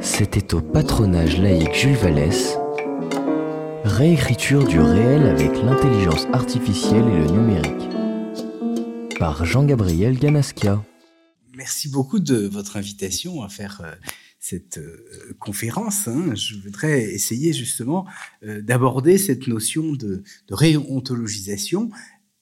C'était au patronage laïque Jules Vallès. Réécriture du réel avec l'intelligence artificielle et le numérique. Par Jean-Gabriel Ganaskia. Merci beaucoup de votre invitation à faire euh, cette euh, conférence. Hein. Je voudrais essayer justement euh, d'aborder cette notion de, de réontologisation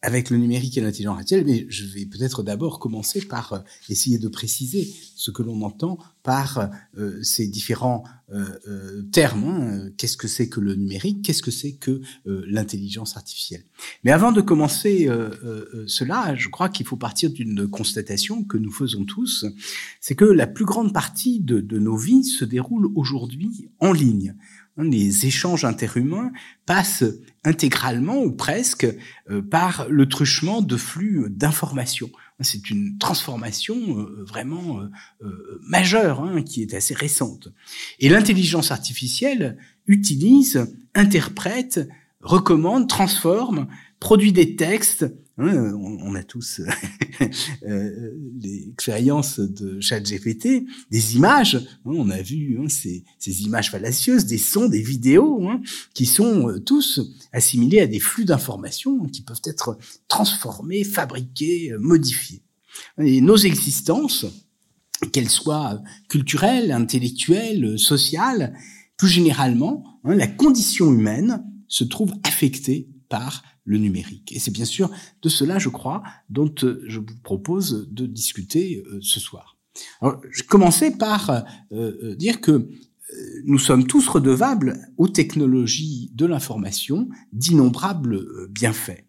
avec le numérique et l'intelligence artificielle, mais je vais peut-être d'abord commencer par euh, essayer de préciser ce que l'on entend par euh, ces différents euh, termes. Hein. Qu'est-ce que c'est que le numérique? Qu'est-ce que c'est que l'intelligence artificielle? Mais avant de commencer cela, je crois qu'il faut partir d'une constatation que nous faisons tous, c'est que la plus grande partie de nos vies se déroule aujourd'hui en ligne. Hein, les échanges interhumains passent intégralement ou presque euh, par le truchement de flux d'informations. C'est une transformation euh, vraiment euh, majeure hein, qui est assez récente. Et l'intelligence artificielle utilise, interprète, recommande, transforme, produit des textes, on, a tous euh, l'expérience de ChatGPT, des images. Hein, on a vu hein, ces, images fallacieuses, des sons, des vidéos, qui sont euh, tous assimilés à des flux d'informations qui peuvent être transformés, fabriqués, euh, modifiés. Et nos existences, qu'elles soient culturelles, intellectuelles, sociales, plus généralement, la condition humaine se trouve affectée par le numérique. Et c'est bien sûr de cela, je crois, dont euh, je vous propose de discuter euh, ce soir. Alors, je commençais par euh, dire que nous sommes tous redevables aux technologies de l'information d'innombrables bienfaits.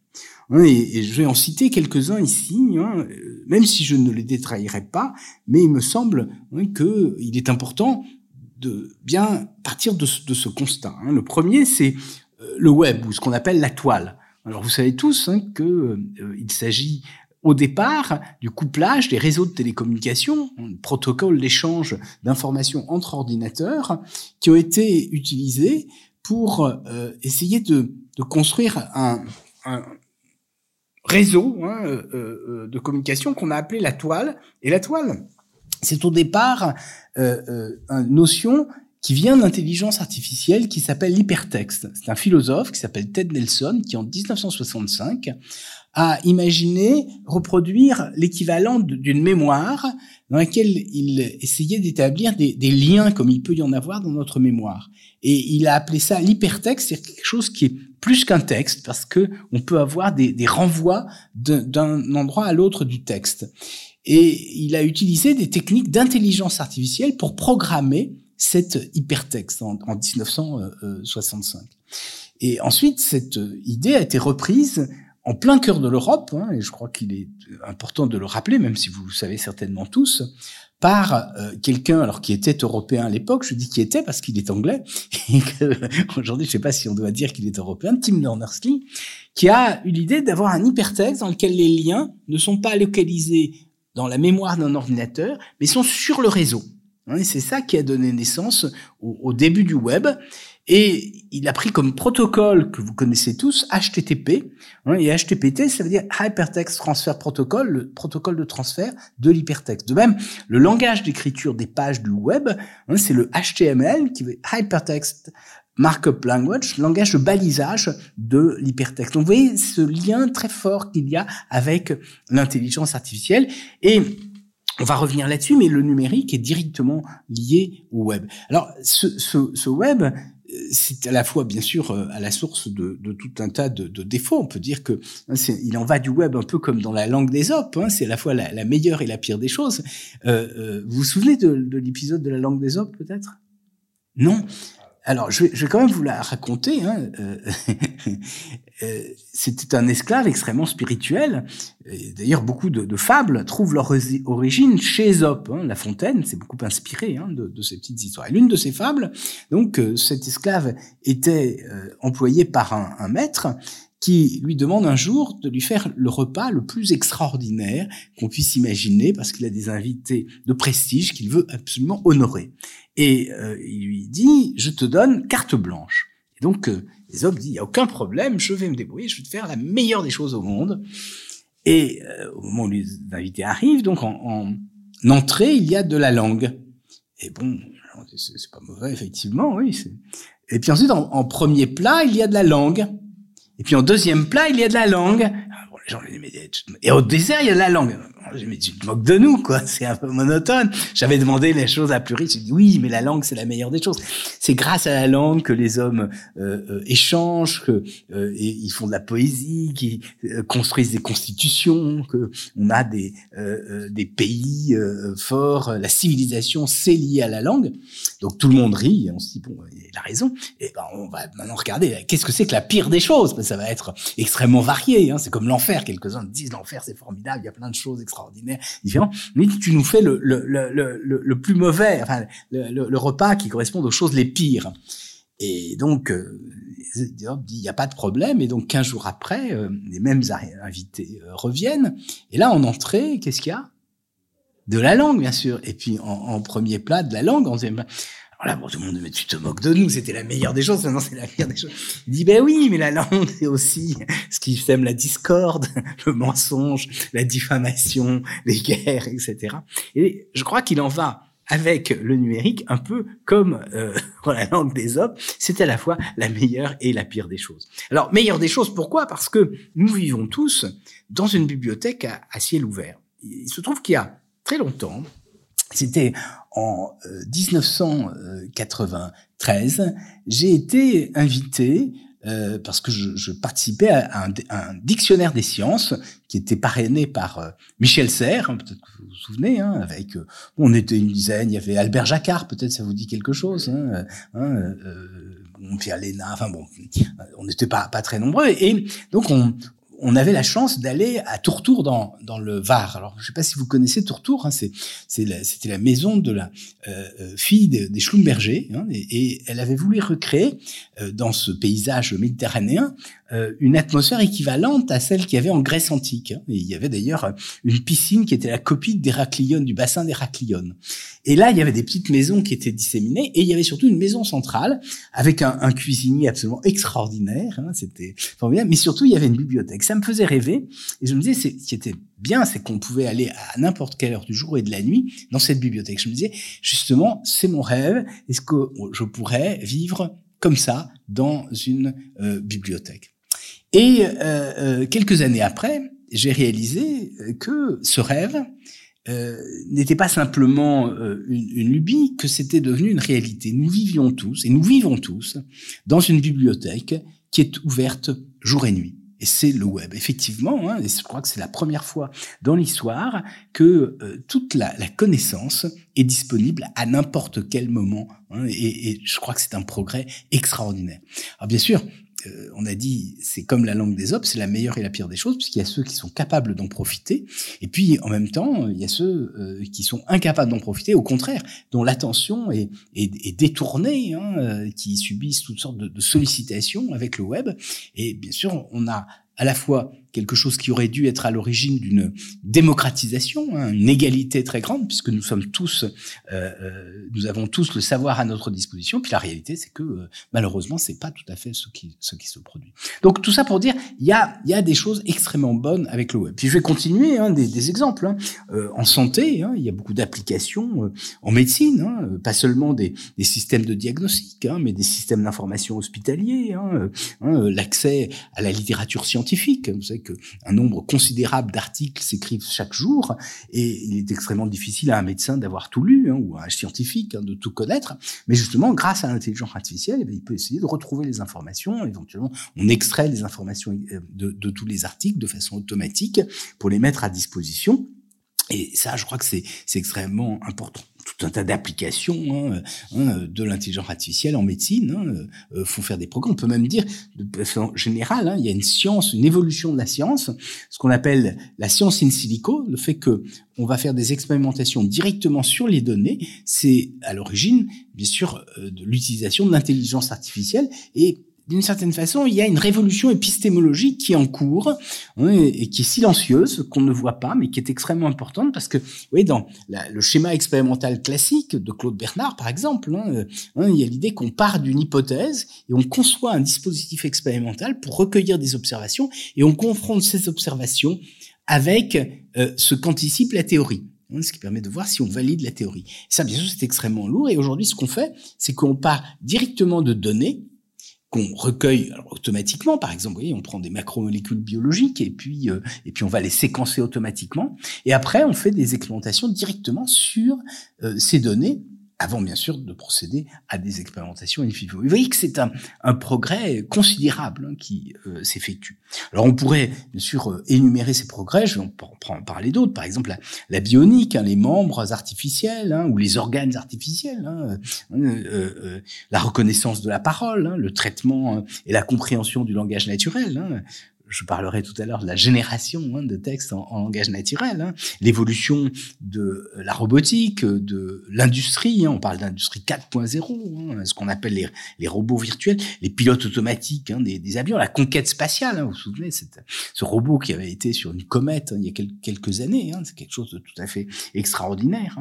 Hein, et, je vais en citer quelques-uns ici, hein, même si je ne les détraillerai pas, mais il me semble hein, qu'il est important de bien partir de ce, constat. Le premier, c'est le web, ou ce qu'on appelle la toile. Alors vous savez tous hein, qu'il euh, s'agit au départ du couplage des réseaux de télécommunications, un protocole d'échange d'informations entre ordinateurs, qui ont été utilisés pour euh, essayer de, construire un, réseau hein, euh, de communication qu'on a appelé la toile. Et la toile, c'est au départ une notion qui vient d'intelligence artificielle qui s'appelle l'hypertexte. C'est un philosophe qui s'appelle Ted Nelson qui en 1965 a imaginé reproduire l'équivalent d'une mémoire dans laquelle il essayait d'établir des, liens comme il peut y en avoir dans notre mémoire. Et il a appelé ça l'hypertexte, c'est quelque chose qui est plus qu'un texte parce que on peut avoir des, des renvois d'un endroit à l'autre du texte. Et il a utilisé des techniques d'intelligence artificielle pour programmer cet hypertexte en, 1965. Et ensuite, cette idée a été reprise en plein cœur de l'Europe, hein, et je crois qu'il est important de le rappeler, même si vous le savez certainement tous, par euh, quelqu'un alors qui était européen à l'époque, je dis qui était parce qu'il est anglais, et aujourd'hui je ne sais pas si on doit dire qu'il est européen, Tim Berners-Lee, qui a eu l'idée d'avoir un hypertexte dans lequel les liens ne sont pas localisés dans la mémoire d'un ordinateur, mais sont sur le réseau. Hein, c'est ça qui a donné naissance au, début du web. Et il a pris comme protocole que vous connaissez tous HTTP. Hein, et HTTP, ça veut dire Hypertext Transfer Protocol, le protocole de transfert de l'hypertexte. De même, le langage d'écriture des pages du web, hein, c'est le HTML, qui veut Hypertext Markup Language, langage de balisage de l'hypertexte. Donc vous voyez ce lien très fort qu'il y a avec l'intelligence artificielle. Et on va revenir là-dessus, mais le numérique est directement lié au web. Alors, ce, ce, ce web, euh, c'est à la fois bien sûr euh, à la source de, de tout un tas de, de, défauts. On peut dire que hein, il en va du web un peu comme dans la langue des hein, c'est à la fois la, la, meilleure et la pire des choses. Euh, euh vous vous souvenez de, de l'épisode de la langue des op peut-être? Non? Alors, je vais, quand même vous la raconter. Hein. Euh, euh, c'était un esclave extrêmement spirituel. D'ailleurs, beaucoup de, fables trouvent leur origine chez Aesop. Hein. La Fontaine s'est beaucoup inspiré hein, de, ces petites histoires. L'une de ces fables, donc, euh, cet esclave était employé par un maître qui lui demande un jour de lui faire le repas le plus extraordinaire qu'on puisse imaginer parce qu'il a des invités de prestige qu'il veut absolument honorer. Et euh, il lui dit, je te donne carte blanche. Et donc, euh, hommes dit, il n'y a aucun problème, je vais me débrouiller, je vais te faire la meilleure des choses au monde. Et euh, au moment où les invités arrivent, donc en, entrée, il y a de la langue. Et bon, c'est pas mauvais, effectivement, oui. Et puis ensuite, en, premier plat, il y a de la langue. Et puis en deuxième plat, il y a de la langue. Ah, les gens et au dessert, il y a de la langue. Mais tu te moques de nous, quoi. C'est un peu monotone. J'avais demandé les choses à plus riches. J'ai dit oui, mais la langue, c'est la meilleure des choses. C'est grâce à la langue que les hommes euh, euh échangent, que euh, ils font de la poésie, qui euh, construisent des constitutions, que on a des des pays forts. La civilisation, c'est lié à la langue. Donc tout le monde rit. On se dit bon, il a raison. Et ben on va maintenant regarder. Qu'est-ce que c'est que la pire des choses? Ça va être extrêmement varié. Hein. C'est comme l'enfer. Quelques-uns disent l'enfer, c'est formidable. Il y a plein de choses extraordinaire, différent. Mais tu nous fais le, le, le, le, plus mauvais, enfin, le, repas qui correspond aux choses les pires. Et donc, euh, il n'y a pas de problème. Et donc, 15 jours après, euh, les mêmes invités euh, reviennent. Et là, en entrée, qu'est-ce qu'il y a? De la langue, bien sûr. Et puis, en, en, premier plat, de la langue. En deuxième plat. Alors là, bon, tout le monde, mais tu te moques de nous, c'était la meilleure des choses, maintenant c'est la pire des choses. Il dit, ben oui, mais la langue, c'est aussi ce qui sème la discorde, le mensonge, la diffamation, les guerres, etc. Et je crois qu'il en va avec le numérique un peu comme euh, la langue des hommes, c'est à la fois la meilleure et la pire des choses. Alors, meilleure des choses, pourquoi? Parce que nous vivons tous dans une bibliothèque à ciel ouvert. Il se trouve qu'il y a très longtemps, c'était en 1993, euh, j'ai été invité euh, parce que je, je participais à un, un, dictionnaire des sciences qui était parrainé par euh, Michel Serres, hein, peut-être que vous vous souvenez, hein, avec euh, on était une dizaine, il y avait Albert Jacquard, peut-être ça vous dit quelque chose, hein, hein Pierre Léna, enfin bon, on n'était pas pas très nombreux et donc on, on avait la chance d'aller à Tourtour dans, dans le Var. Alors, je ne sais pas si vous connaissez Tourtour, hein, c'était la maison de la euh, euh, fille des Schlumberger, hein, et, elle avait voulu recréer dans ce paysage méditerranéen euh, une atmosphère équivalente à celle qu'il y avait en Grèce antique. Il y avait d'ailleurs une piscine qui était la copie d'Héraclion, du bassin d'Héraclion. Et là, il y avait des petites maisons qui étaient disséminées, et il y avait surtout une maison centrale avec un, un cuisinier absolument extraordinaire. Hein, C'était formidable, mais surtout il y avait une bibliothèque. Ça me faisait rêver, et je me disais, ce qui était bien, c'est qu'on pouvait aller à n'importe quelle heure du jour et de la nuit dans cette bibliothèque. Je me disais, justement, c'est mon rêve. Est-ce que je pourrais vivre comme ça dans une euh, bibliothèque et euh, euh, quelques années après, j'ai réalisé que ce rêve euh, n'était pas simplement euh, une, une, lubie, que c'était devenu une réalité. Nous vivions tous, et nous vivons tous, dans une bibliothèque qui est ouverte jour et nuit. Et c'est le web, effectivement. Hein, je crois que c'est la première fois dans l'histoire que euh, toute la, la, connaissance est disponible à n'importe quel moment. Hein, et, et, je crois que c'est un progrès extraordinaire. Alors bien sûr, euh, on a dit, c'est comme la langue des hommes, c'est la meilleure et la pire des choses, puisqu'il y a ceux qui sont capables d'en profiter, et puis en même temps, il y a ceux euh, qui sont incapables d'en profiter, au contraire, dont l'attention est, détournée, hein, euh, qui subissent toutes sortes de, de sollicitations avec le web. Et bien sûr, on a à la fois quelque chose qui aurait dû être à l'origine d'une démocratisation, hein, une égalité très grande, puisque nous sommes tous, euh, euh, nous avons tous le savoir à notre disposition. Puis la réalité, c'est que euh, malheureusement, c'est pas tout à fait ce qui, se produit. Donc tout ça pour dire, il y a, des choses extrêmement bonnes avec le web. Puis je vais continuer hein, des, exemples. Hein. En santé, hein, il y a beaucoup d'applications en médecine, pas seulement des, systèmes de diagnostic, mais des systèmes d'information hospitaliers, l'accès à la littérature scientifique. Qu'un nombre considérable d'articles s'écrivent chaque jour et il est extrêmement difficile à un médecin d'avoir tout lu hein, ou à un scientifique hein, de tout connaître. Mais justement, grâce à l'intelligence artificielle, eh il peut essayer de retrouver les informations. Éventuellement, on extrait les informations euh, de tous les articles de façon automatique pour les mettre à disposition. Et ça, je crois que c'est extrêmement important tout un tas d'applications hein, hein, de l'intelligence artificielle en médecine hein, euh, font faire des progrès. On peut même dire, de façon générale, hein, il y a une science, une évolution de la science, ce qu'on appelle la science in silico, le fait que on va faire des expérimentations directement sur les données, c'est à l'origine, bien sûr, euh, de l'utilisation de l'intelligence artificielle et d'une certaine façon, il y a une révolution épistémologique qui est en cours hein, et, qui est silencieuse, qu'on ne voit pas, mais qui est extrêmement importante parce que, vous voyez, dans le schéma expérimental classique de Claude Bernard, par exemple, hein, euh, hein, il y a l'idée qu'on part d'une hypothèse et on conçoit un dispositif expérimental pour recueillir des observations et on confronte ces observations avec euh, ce qu'anticipe la théorie. ce qui permet de voir si on valide la théorie. ça, bien sûr, c'est extrêmement lourd. Et aujourd'hui, ce qu'on fait, c'est qu'on part directement de données qu'on recueille automatiquement. Par exemple, vous voyez, on prend des macromolécules biologiques et puis euh, et puis on va les séquencer automatiquement. Et après, on fait des expérimentations directement sur euh, ces données avant bien sûr de procéder à des expérimentations in vivo. Vous voyez que c'est un, un, progrès considérable hein, qui euh, s'effectue. Alors on pourrait bien sûr euh, énumérer ces progrès, je vais en, parler d'autres, par exemple la, la bionique, hein, les membres artificiels hein, ou les organes artificiels, hein, euh, la reconnaissance de la parole, le traitement et la compréhension du langage naturel je parlerai tout à l'heure de la génération hein, de textes en, langage naturel, hein. l'évolution de la robotique, de l'industrie, hein. on parle d'industrie 4.0, ce qu'on appelle les, robots virtuels, les pilotes automatiques des, avions, la conquête spatiale, vous vous souvenez, ce robot qui avait été sur une comète il y a quelques années, c'est quelque chose de tout à fait extraordinaire.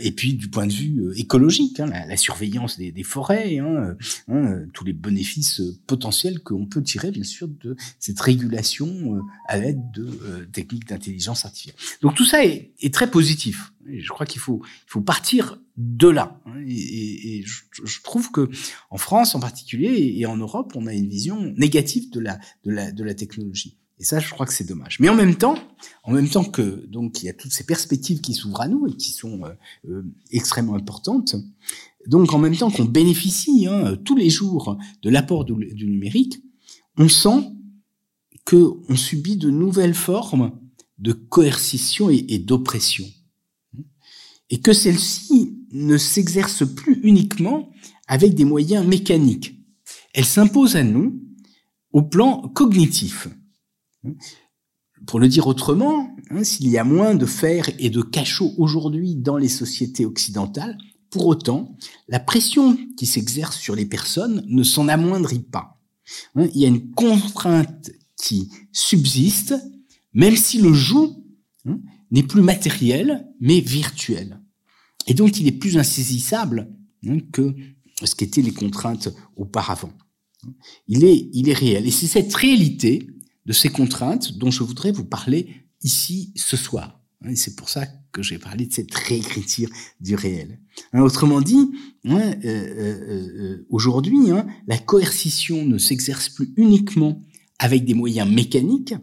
et puis du point de vue euh, écologique, la, la, surveillance des, des forêts, euh, tous les bénéfices euh, potentiels qu'on peut tirer bien sûr de cette régulation euh, à l'aide de euh, techniques d'intelligence artificielle. Donc tout ça est, très positif. Je crois qu'il faut, partir de là. Hein. Et, je, trouve que en France en particulier et en Europe, on a une vision négative de la, technologie. Et ça, je crois que c'est dommage. Mais en même temps, en même temps que donc il y a toutes ces perspectives qui s'ouvrent à nous et qui sont euh, extrêmement importantes. Donc en même temps qu'on bénéficie hein, tous les jours de l'apport du numérique, on sent qu'on subit de nouvelles formes de coercition et, d'oppression. Et que celle-ci ne s'exerce plus uniquement avec des moyens mécaniques. Elle s'impose à nous au plan cognitif. Pour le dire autrement, hein, s'il y a moins de fer et de cachot aujourd'hui dans les sociétés occidentales, pour autant, la pression qui s'exerce sur les personnes ne s'en amoindrit pas. Hein, il y a une contrainte qui subsiste, même si le joug hein, n'est plus matériel, mais virtuel. Et donc, il est plus insaisissable hein, que ce qu'étaient les contraintes auparavant. Il est, il est réel. Et c'est cette réalité de ces contraintes dont je voudrais vous parler ici ce soir. Et c'est pour ça que j'ai parlé de cette réécriture du réel. Hein, autrement dit, euh, euh, euh, aujourd'hui, la coercition ne s'exerce plus uniquement avec des moyens mécaniques,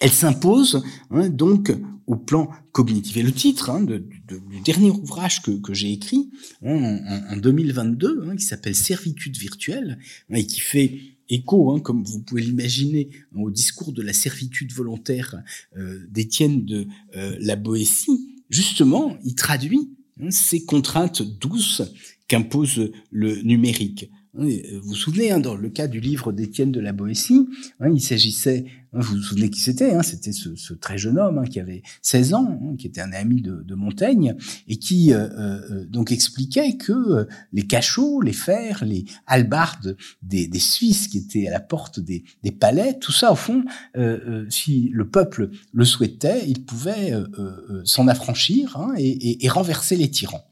elle s'impose hein, donc au plan cognitif. Et le titre hein, du dernier ouvrage que, j'ai écrit hein, en, en, 2022, hein, qui s'appelle Servitude virtuelle, et qui fait écho, comme vous pouvez l'imaginer, au discours de la servitude volontaire euh, d'Étienne de euh, la Boétie, justement, il traduit ces contraintes douces qu'impose le numérique. Euh, vous vous souvenez, hein, dans le cas du livre d'Étienne de la Boétie, hein, il s'agissait, hein, vous vous souvenez qui c'était, hein, c'était ce, ce, très jeune homme hein, qui avait 16 ans, qui était un ami de, de Montaigne, et qui euh, euh, donc expliquait que les cachots, les fers, les halbardes des, des, Suisses qui étaient à la porte des, des palais, tout ça, au fond, si le peuple le souhaitait, il pouvait s'en affranchir et, et, et renverser les tyrans.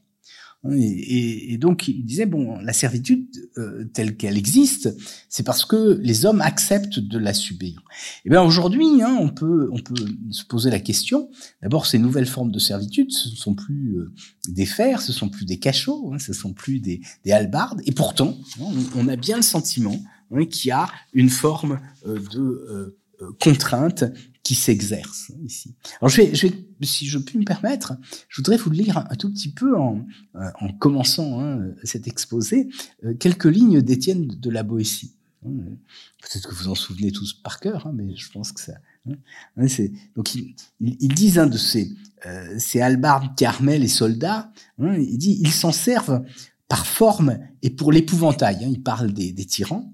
Et, et, donc il disait bon, la servitude euh, telle qu'elle existe, c'est parce que les hommes acceptent de la subir. Eh bien aujourd'hui, hein, on peut on peut se poser la question. D'abord, ces nouvelles formes de servitude, ce ne sont plus euh, des fers, ce sont plus des cachots, hein, ce sont plus des, des halbardes. Et pourtant, hein, on, a bien le sentiment hein, qu'il y a une forme euh, de contrainte qui s'exerce ici. Alors je vais, je vais, si je puis me permettre, je voudrais vous lire un, tout petit peu en, euh, en commençant hein, cet exposé euh, quelques lignes d'Étienne de la Boétie. Hein, peut-être que vous en souvenez tous par cœur, hein, mais je pense que ça. Hein, c'est, donc ils il, il disent de ces, euh, ces albardes armaient les soldats, il dit ils s'en servent par forme et pour l'épouvantail. il parle des, des tyrans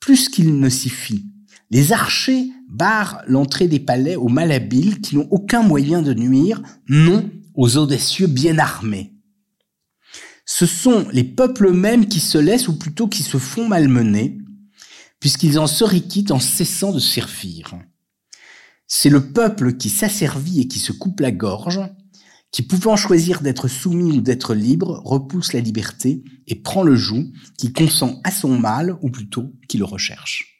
plus qu'il ne s'y fie. Les archers barrent l'entrée des palais aux malhabiles qui n'ont aucun moyen de nuire, non aux audacieux bien armés. Ce sont les peuples eux-mêmes qui se laissent, ou plutôt qui se font malmener, puisqu'ils en se réquitent en cessant de servir. C'est le peuple qui s'asservit et qui se coupe la gorge, qui pouvant choisir d'être soumis ou d'être libre, repousse la liberté et prend le joug, qui consent à son mal, ou plutôt qui le recherche.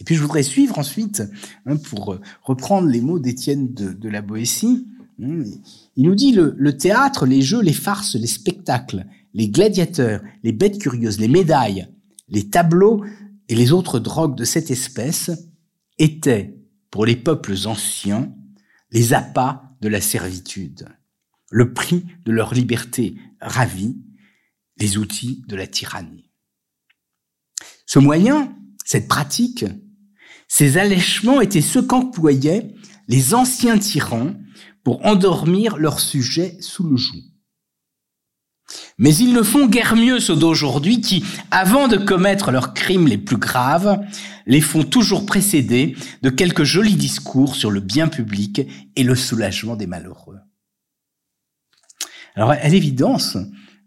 Et puis je voudrais suivre ensuite, hein, pour euh, reprendre les mots d'Étienne de, la Boétie, Hein, il nous dit le, le théâtre, les jeux, les farces, les spectacles, les gladiateurs, les bêtes curieuses, les médailles, les tableaux et les autres drogues de cette espèce étaient, pour les peuples anciens, les appâts de la servitude, le prix de leur liberté ravie, les outils de la tyrannie. Ce moyen, cette pratique, ces allèchements étaient ceux qu'employaient les anciens tyrans pour endormir leurs sujets sous le joug. Mais ils ne font guère mieux ceux d'aujourd'hui qui, avant de commettre leurs crimes les plus graves, les font toujours précéder de quelques jolis discours sur le bien public et le soulagement des malheureux. Alors, à l'évidence,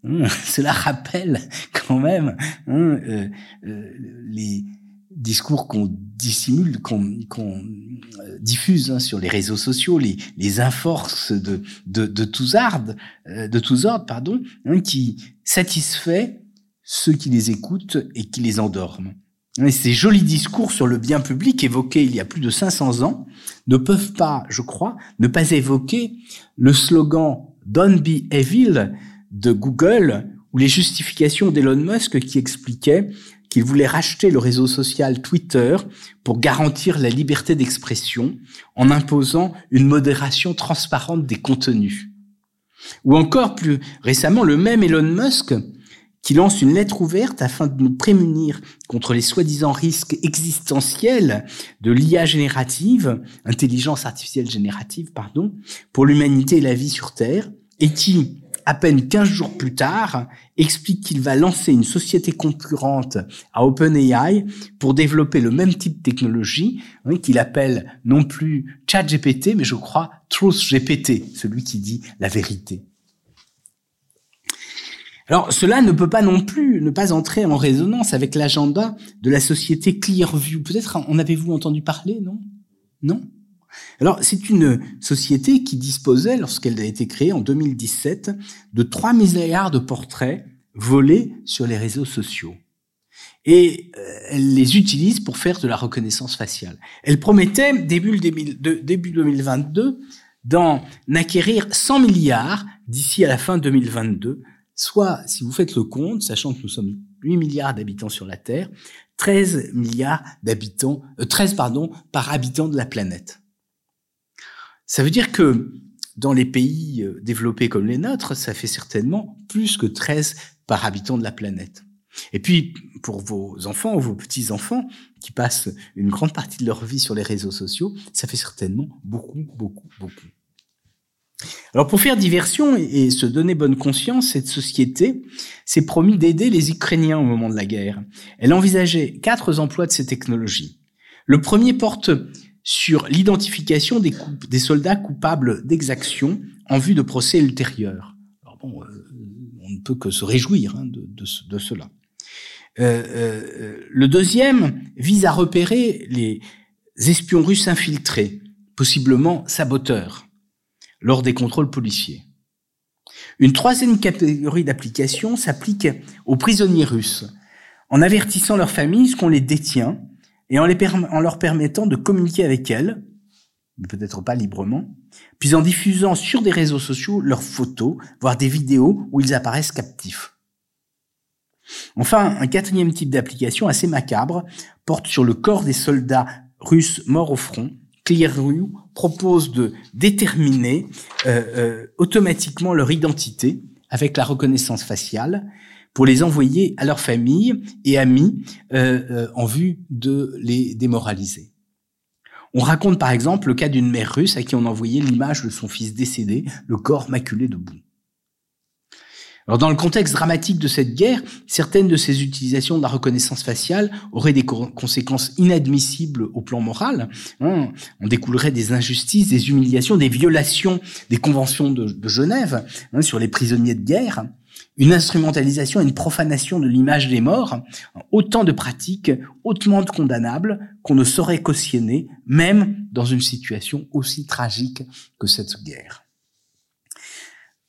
hein, cela rappelle quand même hein, euh, euh, les discours qu'on dissimule, qu'on euh, diffuse hein, sur les réseaux sociaux, les, les inforces de, de, de tous ordres, de tous ordres, pardon, qui satisfait ceux qui les écoutent et qui les endorment. Et ces jolis discours sur le bien public évoqués il y a plus de 500 ans ne peuvent pas, je crois, ne pas évoquer le slogan Don't be evil de Google ou les justifications d'Elon Musk qui expliquaient qu'il voulait racheter le réseau social Twitter pour garantir la liberté d'expression en imposant une modération transparente des contenus. Ou encore plus récemment, le même Elon Musk qui lance une lettre ouverte afin de nous prémunir contre les soi-disant risques existentiels de l'IA générative, intelligence artificielle générative, pardon, pour l'humanité et la vie sur Terre, et qui, à peine 15 jours plus tard, explique qu'il va lancer une société concurrente à OpenAI pour développer le même type de technologie hein, qu'il appelle non plus ChatGPT, mais je crois TruthGPT, celui qui dit la vérité. Alors, cela ne peut pas non plus ne pas entrer en résonance avec l'agenda de la société Clearview. Peut-être en avez-vous entendu parler, non? Non? Alors, c'est une société qui disposait, lorsqu'elle a été créée en 2017, de 3 milliards de portraits volés sur les réseaux sociaux. Et euh, elle les utilise pour faire de la reconnaissance faciale. Elle promettait, début, début 2022, d'en acquérir 100 milliards d'ici à la fin 2022, soit, si vous faites le compte, sachant que nous sommes 8 milliards d'habitants sur la Terre, 13 milliards d'habitants, 13 euh, pardon, par habitant de la planète. Ça veut dire que dans les pays euh, développés comme les nôtres, ça fait certainement plus que 13 par habitant de la planète. Et puis, pour vos enfants ou vos petits-enfants qui passent une grande partie de leur vie sur les réseaux sociaux, ça fait certainement beaucoup, beaucoup, beaucoup. Alors pour faire diversion et se donner bonne conscience, cette société s'est promis d'aider les Ukrainiens au moment de la guerre. Elle envisageait quatre emplois de ces technologies. Le premier porte sur l'identification des, des, soldats coupables d'exactions en vue de procès ultérieurs. Alors bon, euh, on ne peut que se réjouir hein, de, de, de, cela. Euh, euh, le deuxième vise à repérer les espions russes infiltrés, possiblement saboteurs, lors des contrôles policiers. Une troisième catégorie d'application s'applique aux prisonniers russes, en avertissant leurs familles qu'on les détient et en, leur permettant de communiquer avec elles, mais peut-être pas librement, puis en diffusant sur des réseaux sociaux leurs photos, voire des vidéos où ils apparaissent captifs. Enfin, un quatrième type d'application assez macabre porte sur le corps des soldats russes morts au front. Clearview propose de déterminer euh, euh, automatiquement leur identité avec la reconnaissance faciale pour les envoyer à leurs familles et amis euh, euh, en vue de les démoraliser. On raconte par exemple le cas d'une mère russe à qui on envoyait l'image de son fils décédé, le corps maculé de boue. Alors dans le contexte dramatique de cette guerre, certaines de ces utilisations de la reconnaissance faciale auraient des conséquences inadmissibles au plan moral. Hein. On découlerait des injustices, des humiliations, des violations des conventions de, Genève hein, sur les prisonniers de guerre une instrumentalisation et une profanation de l'image des morts, autant de pratiques hautement condamnables qu'on ne saurait cautionner, même dans une situation aussi tragique que cette guerre.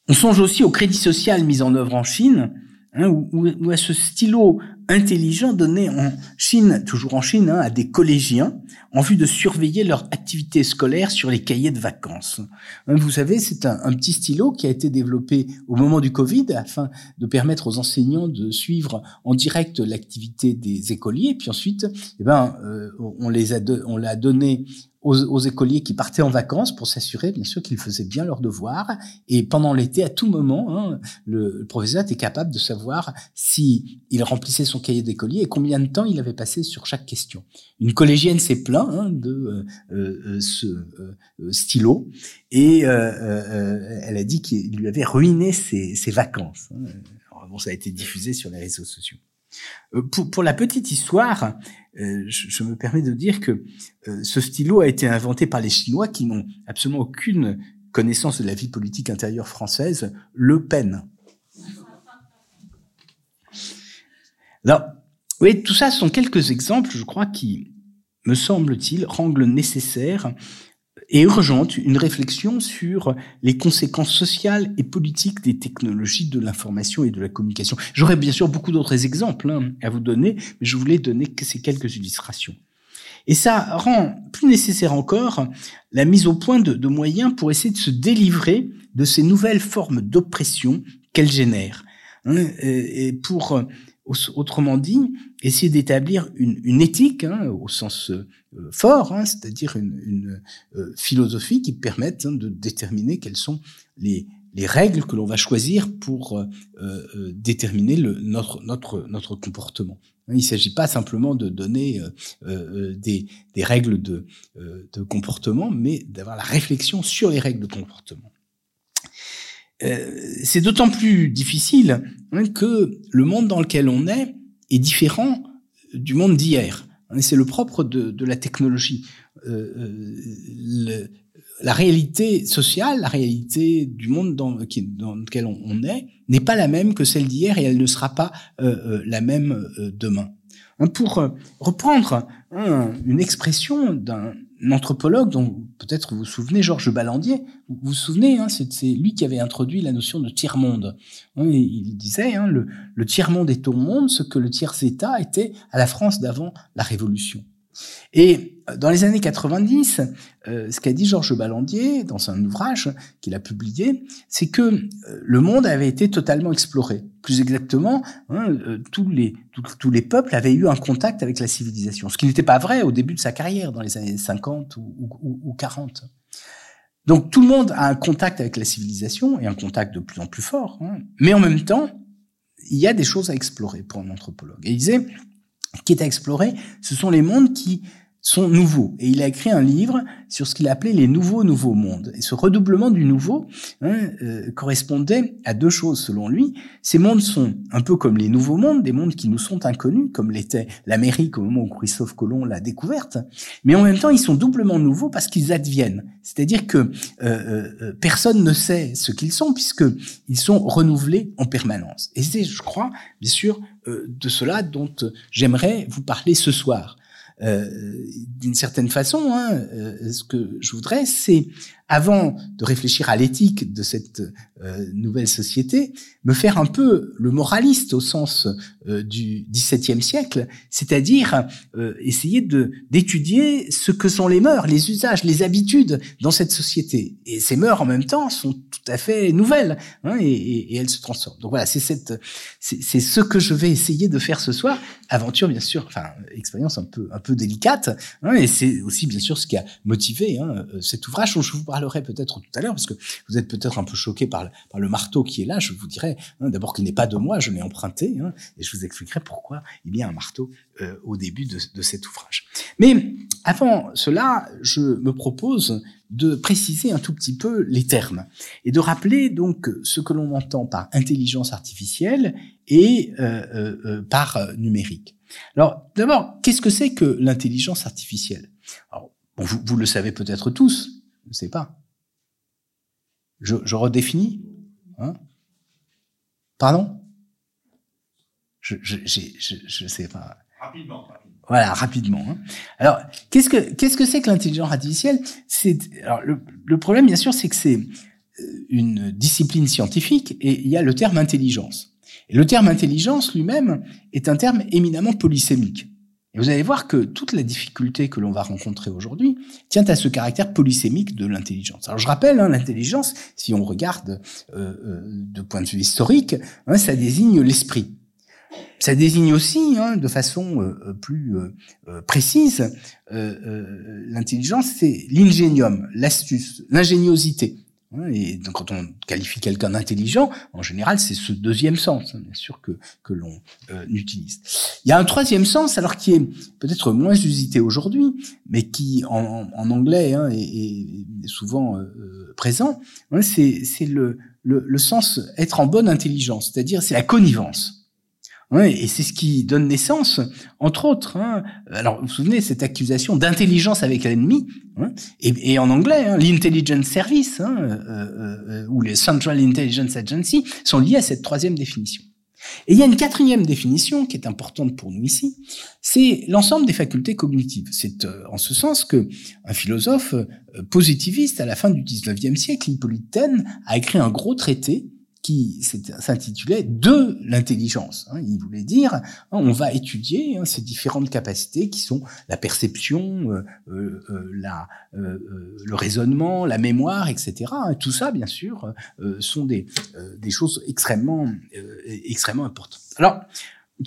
On songe aussi au crédit social mis en œuvre en Chine, hein, où, à ce stylo intelligent donné en Chine, toujours en Chine, hein, à des collégiens en vue de surveiller leur activité scolaire sur les cahiers de vacances. Hein, vous savez, c'est un, un, petit stylo qui a été développé au moment du Covid afin de permettre aux enseignants de suivre en direct l'activité des écoliers. Puis ensuite, eh ben, euh, on les a, on l'a donné aux, écoliers qui partaient en vacances pour s'assurer, bien sûr, qu'ils faisaient bien leurs devoirs. Et pendant l'été, à tout moment, hein, le, professeur était capable de savoir si il remplissait son cahier d'écolier et combien de temps il avait passé sur chaque question. Une collégienne s'est plaint hein, de euh, euh, ce euh, stylo et elle a dit qu'il lui avait ruiné ses, ses vacances. Hein. Bon, ça a été diffusé sur les réseaux sociaux. Pour, pour, la petite histoire, euh, je, me permets de dire que euh, ce stylo a été inventé par les Chinois qui n'ont absolument aucune connaissance de la vie politique intérieure française, Le Pen. Alors, oui, tout ça sont quelques exemples, je crois, qui, me semble-t-il, rendent nécessaire et urgente une réflexion sur les conséquences sociales et politiques des technologies de l'information et de la communication. J'aurais bien sûr beaucoup d'autres exemples hein, à vous donner, mais je voulais donner ces quelques illustrations. Et ça rend plus nécessaire encore la mise au point de, moyens pour essayer de se délivrer de ces nouvelles formes d'oppression qu'elles génèrent. Hein, et pour Autrement dit, essayer d'établir une, éthique hein, au sens euh, fort, hein, c'est-à-dire une, euh, philosophie qui permette hein, de déterminer quelles sont les, les règles que l'on va choisir pour euh, déterminer notre, comportement. Il ne s'agit pas simplement de donner des, des, règles de, de comportement, mais d'avoir la réflexion sur les règles de comportement. Euh, c'est d'autant plus difficile hein, que le monde dans lequel on est est différent du monde d'hier. Hein, c'est le propre de, la technologie. Euh, euh, la réalité sociale, la réalité du monde dans, lequel on, est, n'est pas la même que celle d'hier et elle ne sera pas la même demain. Hein, pour reprendre une expression d'un anthropologue dont peut-être vous vous souvenez, Georges Ballandier. Vous vous souvenez, hein, c'est lui qui avait introduit la notion de tiers-monde. Hein, il disait, hein, le, le tiers-monde est au monde ce que le tiers-État était à la France d'avant la Révolution. Et euh, dans les années 90, euh, ce qu'a dit Georges Ballandier dans un ouvrage qu'il a publié, c'est que euh, le monde avait été totalement exploré. Plus exactement, hein, tous, les, tous, les peuples avaient eu un contact avec la civilisation, ce qui n'était pas vrai au début de sa carrière, dans les années 50 ou, ou, ou 40. Donc tout le monde a un contact avec la civilisation et un contact de plus en plus fort, hein. mais en même temps, il y a des choses à explorer pour un anthropologue. Et il disait, qui est à explorer, ce sont les mondes qui sont nouveaux. Et il a écrit un livre sur ce qu'il appelait les nouveaux nouveaux mondes. Et ce redoublement du nouveau hein, euh, correspondait à deux choses selon lui. Ces mondes sont un peu comme les nouveaux mondes, des mondes qui nous sont inconnus, comme l'était l'Amérique au moment où Christophe Colomb l'a découverte. Mais en même temps, ils sont doublement nouveaux parce qu'ils adviennent. C'est-à-dire que euh, euh, euh personne ne sait ce qu'ils sont puisque ils sont renouvelés en permanence. Et c'est, je crois, bien sûr, euh, de cela dont j'aimerais vous parler ce soir. Euh, d'une certaine façon, hein, euh, ce que je voudrais, c'est avant de réfléchir à l'éthique de cette euh, nouvelle société, me faire un peu le moraliste au sens euh, du XVIIe siècle, c'est-à-dire euh, essayer de d'étudier ce que sont les mœurs, les usages, les habitudes dans cette société. Et ces mœurs, en même temps, sont tout à fait nouvelles hein, et, et, elles se transforment. Donc voilà, c'est cette, c'est ce que je vais essayer de faire ce soir. Aventure, bien sûr, enfin expérience un peu un peu délicate, hein, et c'est aussi bien sûr ce qui a motivé hein, cet ouvrage dont je vous parle parlerai peut-être tout à l'heure, parce que vous êtes peut-être un peu choqué par, le marteau qui est là. Je vous dirai hein, d'abord qu'il n'est pas de moi, je l'ai emprunté, hein, et je vous expliquerai pourquoi il y a un marteau euh, au début de, de, cet ouvrage. Mais avant cela, je me propose de préciser un tout petit peu les termes et de rappeler donc ce que l'on entend par intelligence artificielle et euh, euh, par numérique. Alors d'abord, qu'est-ce que c'est que l'intelligence artificielle? Vous, le savez peut-être tous, ne sais pas. Je, je redéfinis hein Pardon? Je ne je, je, je, sais pas. Rapidement. Voilà, rapidement. Hein. Alors, qu'est-ce que qu'est-ce que c'est que l'intelligence artificielle? C'est alors le, le, problème, bien sûr, c'est que c'est euh, une discipline scientifique et il y a le terme intelligence. Et le terme intelligence lui-même est un terme éminemment polysémique. Et vous allez voir que toute la difficulté que l'on va rencontrer aujourd'hui tient à ce caractère polysémique de l'intelligence. Alors je rappelle, hein, l'intelligence, si on regarde euh, euh, de point de vue historique, hein, ça désigne l'esprit. Ça désigne aussi, hein, de façon euh, plus précise, l'intelligence, c'est l'ingénium, l'astuce, l'ingéniosité. Et donc, quand on qualifie quelqu'un d'intelligent, en général, c'est ce deuxième sens, hein, bien sûr, que, que l'on euh, utilise. Il y a un troisième sens, alors qui est peut-être moins usité aujourd'hui, mais qui, en, en anglais, hein, est, est, souvent euh, euh, présent. Hein, c'est le, le, le sens être en bonne intelligence, c'est-à-dire c'est la connivence. Et c'est ce qui donne naissance, entre autres. Hein, alors, vous vous souvenez cette accusation d'intelligence avec l'ennemi, hein, et, et, en anglais, hein, l'intelligence service hein, euh, euh, euh, ou les Central Intelligence Agency sont liés à cette troisième définition. Et il y a une quatrième définition qui est importante pour nous ici, c'est l'ensemble des facultés cognitives. C'est euh, en ce sens que un philosophe euh, positiviste à la fin du 19e siècle, Hippolyte Taine, a écrit un gros traité qui s'intitulait de l'intelligence. Hein. Il voulait dire, hein, on va étudier hein, ces différentes capacités qui sont la perception, euh, euh, euh la, le raisonnement, la mémoire, etc. Tout ça, bien sûr, sont des, des choses extrêmement, extrêmement importantes. Alors,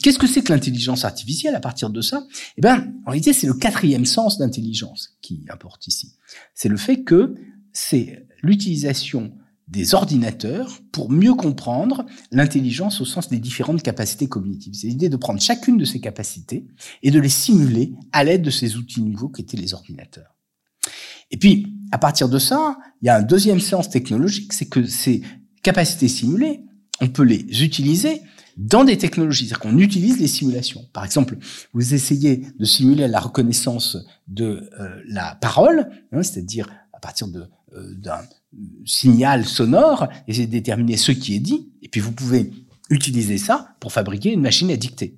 Qu'est-ce que c'est que l'intelligence artificielle à partir de ça? Eh bien, en réalité, c'est le quatrième sens d'intelligence qui importe ici. C'est le fait que c'est l'utilisation des ordinateurs pour mieux comprendre l'intelligence au sens des différentes capacités cognitives. C'est l'idée de prendre chacune de ces capacités et de les simuler à l'aide de ces outils nouveaux qu'étaient les ordinateurs. Et puis, à partir de ça, il y a un deuxième sens technologique, c'est que ces capacités simulées, on peut les utiliser dans des technologies, c'est-à-dire qu'on utilise les simulations. Par exemple, vous essayez de simuler la reconnaissance de euh, la parole, hein, c'est-à-dire à partir de euh, d'un signal sonore, et c'est déterminer ce qui est dit, et puis vous pouvez utiliser ça pour fabriquer une machine à dicter.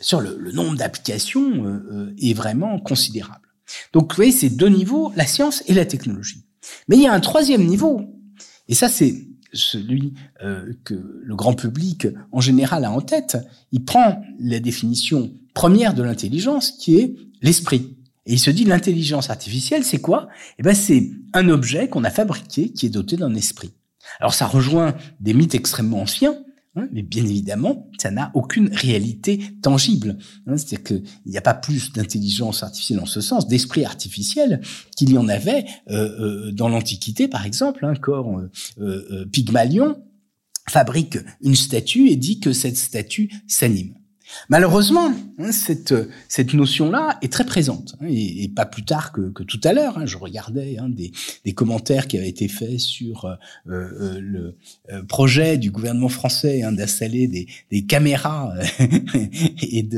Sur le, le nombre d'applications euh, euh, est vraiment considérable. Donc vous voyez, c'est deux niveaux, la science et la technologie. Mais il y a un troisième niveau, et ça c'est celui euh, que le grand public en général a en tête. Il prend la définition première de l'intelligence qui est l'esprit. Et il se dit l'intelligence artificielle, c'est quoi? Eh ben, c'est un objet qu'on a fabriqué qui est doté d'un esprit. Alors, ça rejoint des mythes extrêmement anciens, hein, mais bien évidemment, ça n'a aucune réalité tangible. Hein, C'est-à-dire qu'il n'y a pas plus d'intelligence artificielle en ce sens, d'esprit artificiel, qu'il y en avait euh, euh, dans l'Antiquité, par exemple. Hein, quand euh, Pygmalion fabrique une statue et dit que cette statue s'anime. Malheureusement, hein, cette, cette notion-là est très présente, hein, et, pas plus tard que, tout à l'heure. Hein, je regardais des, commentaires qui avaient été faits sur euh, euh le euh, projet du gouvernement français d'installer des, caméras et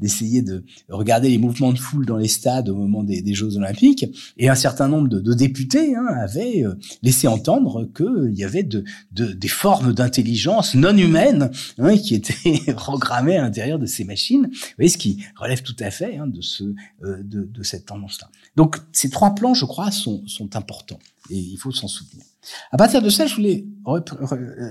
d'essayer de, regarder les mouvements de foule dans les stades au moment des, Jeux Olympiques. Et un certain nombre de, députés avaient euh, laissé entendre qu'il y avait de, de, des formes d'intelligence non humaines qui étaient programmées à l'intérieur ces machines, vous voyez, ce qui relève tout à fait hein, de, ce, euh, de, cette tendance-là. Donc ces trois plans, je crois, sont, importants et il faut s'en souvenir. À partir de ça, je voulais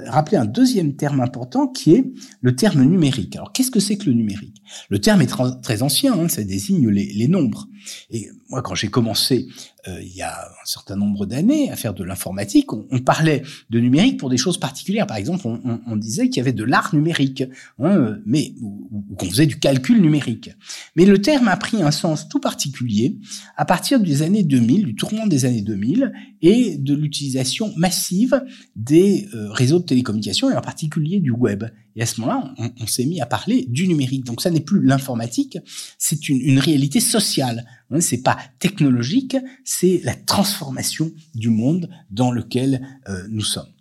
rappeler un deuxième terme important qui est le terme numérique. Alors, qu'est-ce que c'est que le numérique? Le terme est très ancien, hein, ça désigne les, nombres. Et moi, quand j'ai commencé euh, il y a un certain nombre d'années à faire de l'informatique, on, parlait de numérique pour des choses particulières. Par exemple, on, disait qu'il y avait de l'art numérique, hein, mais ou, ou qu'on faisait du calcul numérique. Mais le terme a pris un sens tout particulier à partir des années 2000, du tournant des années 2000, et de l'utilisation massive des euh, réseaux de télécommunications et en particulier du web. Et à ce moment-là, on, s'est mis à parler du numérique. Donc ça n'est plus l'informatique, c'est une, une, réalité sociale. Hein, c'est pas technologique, c'est la transformation du monde dans lequel euh, nous sommes.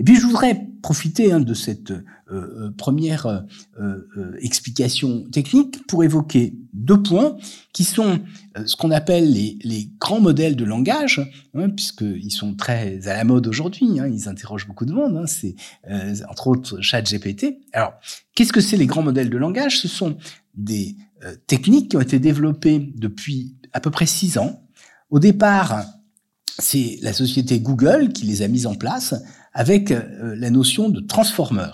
Et puis je voudrais profiter hein, de cette euh, euh première euh, euh, explication technique pour évoquer deux points qui sont euh, ce qu'on appelle les, les, grands modèles de langage, hein, puisqu'ils sont très à la mode aujourd'hui, hein, ils interrogent beaucoup de monde, hein, c'est entre autres ChatGPT. Alors, qu'est-ce que c'est les grands modèles de langage? Ce sont des techniques qui ont été développées depuis à peu près six ans. Au départ, c'est la société Google qui les a mises en place avec euh, la notion de transformer.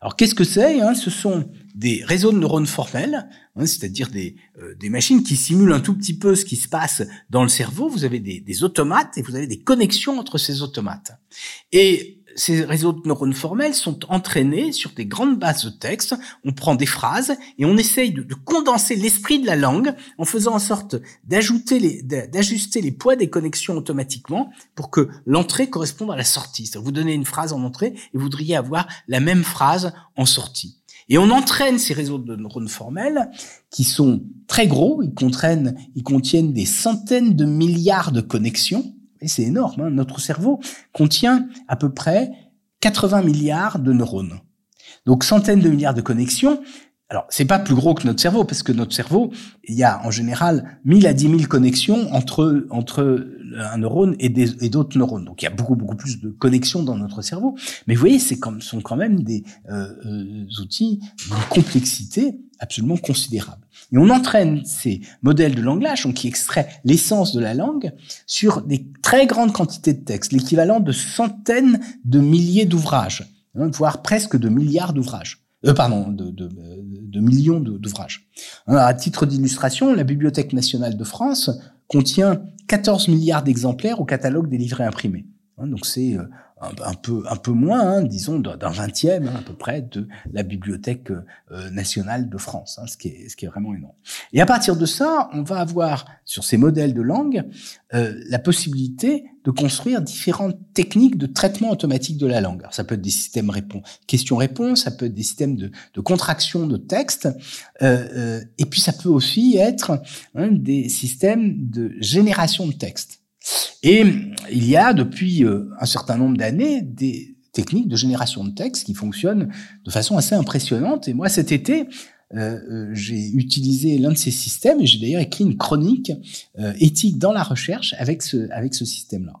Alors qu'est-ce que c'est hein? Ce sont des réseaux de neurones formels, hein, c'est-à-dire des, euh, des machines qui simulent un tout petit peu ce qui se passe dans le cerveau. Vous avez des, des automates et vous avez des connexions entre ces automates. Et ces réseaux de neurones formels sont entraînés sur des grandes bases de texte. On prend des phrases et on essaye de, condenser l'esprit de la langue en faisant en sorte d'ajouter les, d'ajuster les poids des connexions automatiquement pour que l'entrée corresponde à la sortie. Vous donnez une phrase en entrée et vous voudriez avoir la même phrase en sortie. Et on entraîne ces réseaux de neurones formels qui sont très gros, ils, ils contiennent des centaines de milliards de connexions c'est énorme, hein. notre cerveau contient à peu près 80 milliards de neurones. Donc centaines de milliards de connexions. Alors, c'est pas plus gros que notre cerveau, parce que notre cerveau, il y a en général 1000 à 10 000 connexions entre, un neurone et d'autres neurones. Donc, il y a beaucoup, beaucoup plus de connexions dans notre cerveau. Mais vous voyez, c'est sont quand même des euh, euh, outils d'une complexité absolument considérable. Et on entraîne ces modèles de langage, donc qui extraient l'essence de la langue, sur des très grandes quantités de textes, l'équivalent de centaines de milliers d'ouvrages, hein, voire presque de milliards d'ouvrages. Euh, pardon, de, millions d'ouvrages. À titre d'illustration, la Bibliothèque nationale de France contient 14 milliards d'exemplaires au catalogue des livrets imprimés. Hein, donc c'est euh, un, peu un peu moins, hein, disons d'un vingtième hein, à peu près de la bibliothèque euh, nationale de France, hein, ce qui est ce qui est vraiment énorme. Et à partir de ça, on va avoir sur ces modèles de langue euh, la possibilité de construire différentes techniques de traitement automatique de la langue. Alors, ça peut être des systèmes répond questions-réponses, ça peut être des systèmes de, de contraction de texte, euh, euh et puis ça peut aussi être hein, des systèmes de génération de texte. Et il y a depuis euh, un certain nombre d'années des techniques de génération de texte qui fonctionnent de façon assez impressionnante. Et moi, cet été, euh, euh, j'ai utilisé l'un de ces systèmes et j'ai d'ailleurs écrit une chronique éthique dans la recherche avec ce, avec ce système-là.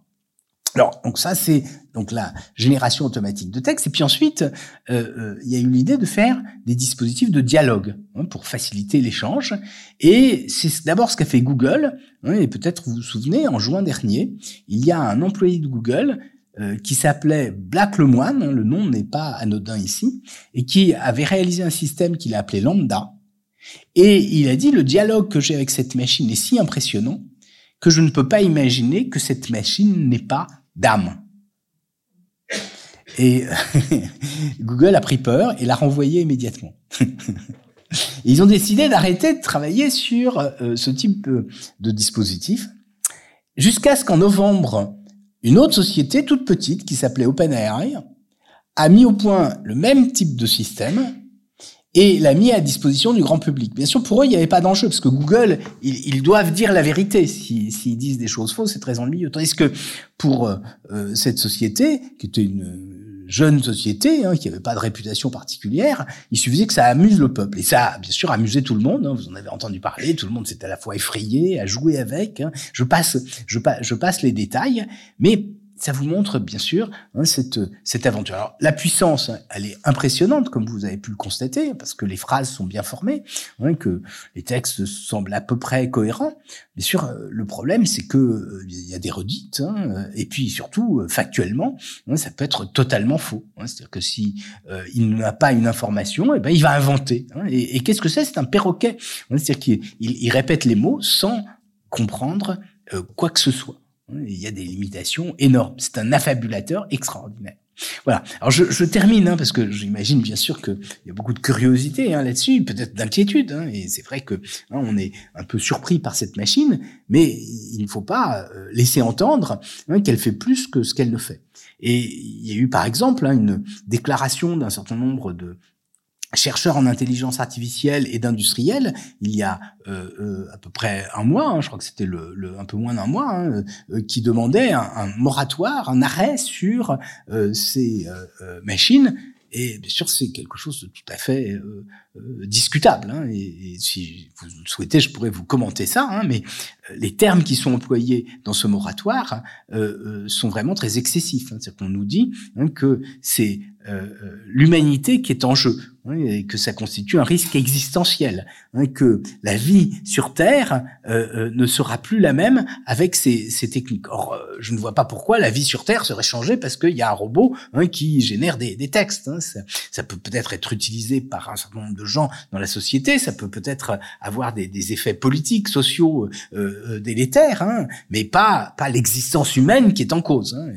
Alors, donc ça, c'est donc la génération automatique de texte. Et puis ensuite, euh, euh, il y a eu l'idée de faire des dispositifs de dialogue hein, pour faciliter l'échange. Et c'est d'abord ce qu'a fait Google. Hein, et peut-être vous vous souvenez, en juin dernier, il y a un employé de Google euh, qui s'appelait Black Lemoine, hein, le nom n'est pas anodin ici, et qui avait réalisé un système qu'il a appelé Lambda. Et il a dit, le dialogue que j'ai avec cette machine est si impressionnant que je ne peux pas imaginer que cette machine n'ait pas d'âme. Et Google a pris peur et l'a renvoyé immédiatement. ils ont décidé d'arrêter de travailler sur euh, ce type de dispositif jusqu'à ce qu'en novembre, une autre société toute petite qui s'appelait OpenAI a mis au point le même type de système et l'a mis à disposition du grand public. Bien sûr, pour eux, il n'y avait pas d'enjeu, parce que Google, ils, doivent dire la vérité. S'ils disent des choses fausses, c'est très ennuyeux. Tandis que pour euh, euh, cette société, qui était une jeune société, hein, qui n'avait pas de réputation particulière, il suffisait que ça amuse le peuple. Et ça bien sûr amusé tout le monde, hein, vous en avez entendu parler, tout le monde s'est à la fois effrayé, à jouer avec. Hein. Je, passe, je, je passe les détails, mais ça vous montre bien sûr hein, cette, cette aventure. Alors la puissance, hein, elle est impressionnante comme vous avez pu le constater parce que les phrases sont bien formées, hein, que les textes semblent à peu près cohérents. Bien sûr, euh, le problème c'est que euh, il y a des redites hein, et puis surtout euh, factuellement, ça peut être totalement faux. C'est-à-dire que si il n'a pas une information, et eh ben il va inventer. et, et qu'est-ce que c'est? C'est un perroquet. C'est-à-dire qu'il il, répète les mots sans comprendre quoi que ce soit. Il y a des limitations énormes. C'est un affabulateur extraordinaire. Voilà. Alors je, je termine hein, parce que j'imagine bien sûr qu'il y a beaucoup de curiosité hein, là-dessus, peut-être d'inquiétude. Hein, et c'est vrai que hein, on est un peu surpris par cette machine, mais il ne faut pas euh, laisser entendre hein, qu'elle fait plus que ce qu'elle ne fait. Et il y a eu par exemple une déclaration d'un certain nombre de chercheur en intelligence artificielle et d'industriel il y a euh, euh, à peu près un mois, hein, je crois que c'était le, le, un peu moins d'un mois, hein, euh, qui demandait un, moratoire, un arrêt sur ces machines. Et bien sûr, c'est quelque chose de tout à fait discutable. Hein, et, si vous le souhaitez, je pourrais vous commenter ça. Hein, mais les termes qui sont employés dans ce moratoire sont vraiment très excessifs. Hein. C'est-à-dire qu'on nous dit hein, que ces l'humanité qui est en jeu et que ça constitue un risque existentiel, hein, que la vie sur Terre euh, euh, ne sera plus la même avec ces, ces techniques. Or, euh, je ne vois pas pourquoi la vie sur Terre serait changée parce qu'il y a un robot hein, qui génère des, des textes. Hein. Ça, ça, peut peut-être être utilisé par un certain nombre de gens dans la société, ça peut peut-être avoir des, des, effets politiques, sociaux euh, délétères, hein, mais pas pas l'existence humaine qui est en cause. Hein.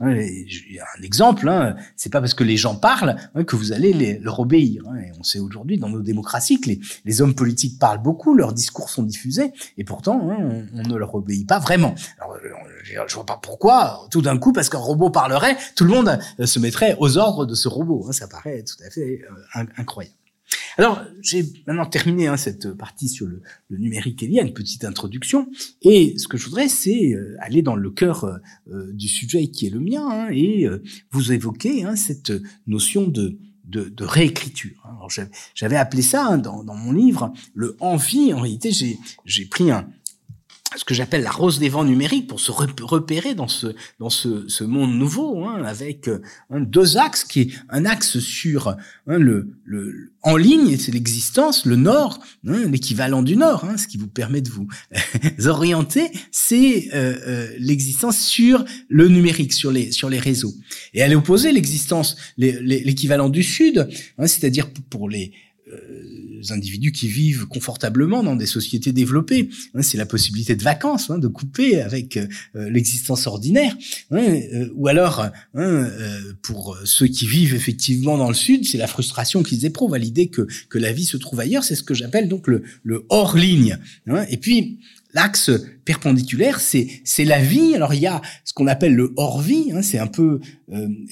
Hein, un exemple, hein, c'est pas parce que les gens parlent hein, que vous allez leur obéir. Hein. On sait aujourd'hui dans nos démocraties que les, hommes politiques parlent beaucoup, leurs discours sont diffusés, et pourtant on, on, ne leur obéit pas vraiment. Alors, je vois pas pourquoi, tout d'un coup, parce qu'un robot parlerait, tout le monde euh, se mettrait aux ordres de ce robot. Ça paraît tout à fait euh, incroyable. Alors, j'ai maintenant terminé hein, cette partie sur le, numérique lié, une petite introduction. Et ce que je voudrais, c'est euh, aller dans le cœur euh, euh, du sujet qui est le mien hein, et vous évoquer hein, cette notion de, de, réécriture. J'avais appelé ça dans, dans, mon livre le envie. En réalité, j'ai pris un, ce que j'appelle la rose des vents numériques pour se repérer dans ce dans ce, ce monde nouveau hein, avec euh, deux axes qui est un axe sur hein, le, le en ligne c'est l'existence le nord hein, l'équivalent du nord hein, ce qui vous permet de vous orienter c'est euh, euh, l'existence sur le numérique sur les sur les réseaux. Et à l'opposé l'existence l'équivalent du sud hein, c'est-à-dire pour les individus qui vivent confortablement dans des sociétés développées. Hein, c'est la possibilité de vacances, hein, de couper avec euh, l'existence ordinaire. Hein, euh, ou alors, euh, pour ceux qui vivent effectivement dans le Sud, c'est la frustration qu'ils éprouvent à l'idée que, que la vie se trouve ailleurs. C'est ce que j'appelle donc le, le hors-ligne. Et puis, L'axe perpendiculaire, c'est c'est la vie. Alors il y a ce qu'on appelle le hors-vie, c'est un peu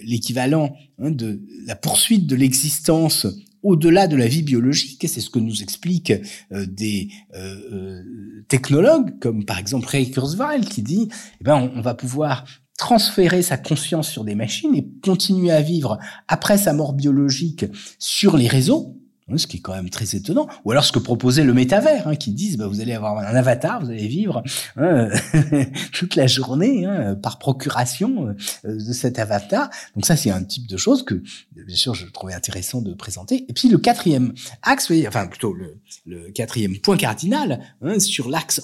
l'équivalent de la poursuite de l'existence au-delà de la vie biologique, c'est ce que nous expliquent euh, des euh, euh, technologues, comme par exemple Ray Kurzweil, qui dit, eh ben, on va pouvoir transférer sa conscience sur des machines et continuer à vivre après sa mort biologique sur les réseaux, ce qui est quand même très étonnant. Ou alors ce que proposait le métavers, hein, qui disent bah, vous allez avoir un avatar, vous allez vivre hein, toute la journée hein, par procuration euh, de cet avatar. Donc ça c'est un type de choses que bien sûr je trouvais intéressant de présenter. Et puis le quatrième axe, enfin plutôt le, le quatrième point cardinal sur l'axe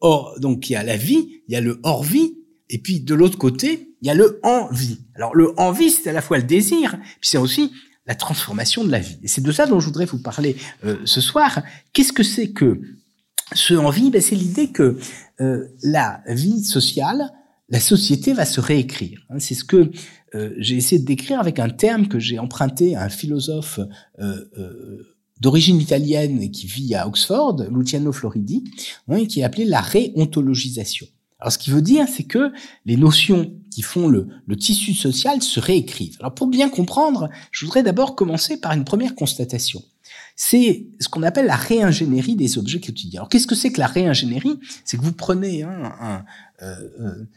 or donc il y a la vie, il y a le hors vie, et puis de l'autre côté il y a le envie. Alors le envie c'est à la fois le désir, puis c'est aussi la transformation de la vie. Et c'est de ça dont je voudrais vous parler euh, ce soir. Qu'est-ce que c'est que ce envie? Ben, C'est l'idée que euh, la vie sociale, la société va se réécrire. Hein. c'est ce que euh, j'ai essayé de décrire avec un terme que j'ai emprunté à un philosophe d'origine italienne et qui vit à Oxford, Luciano Floridi, hein, qui est appelé la réontologisation. Alors, ce qui veut dire, c'est que les notions qui font le, tissu social se réécrivent. Alors, pour bien comprendre, je voudrais d'abord commencer par une première constatation. C'est ce qu'on appelle la réingénierie des objets quotidiens. Alors, qu'est-ce que c'est que la réingénierie? C'est que vous prenez hein, un, euh, euh,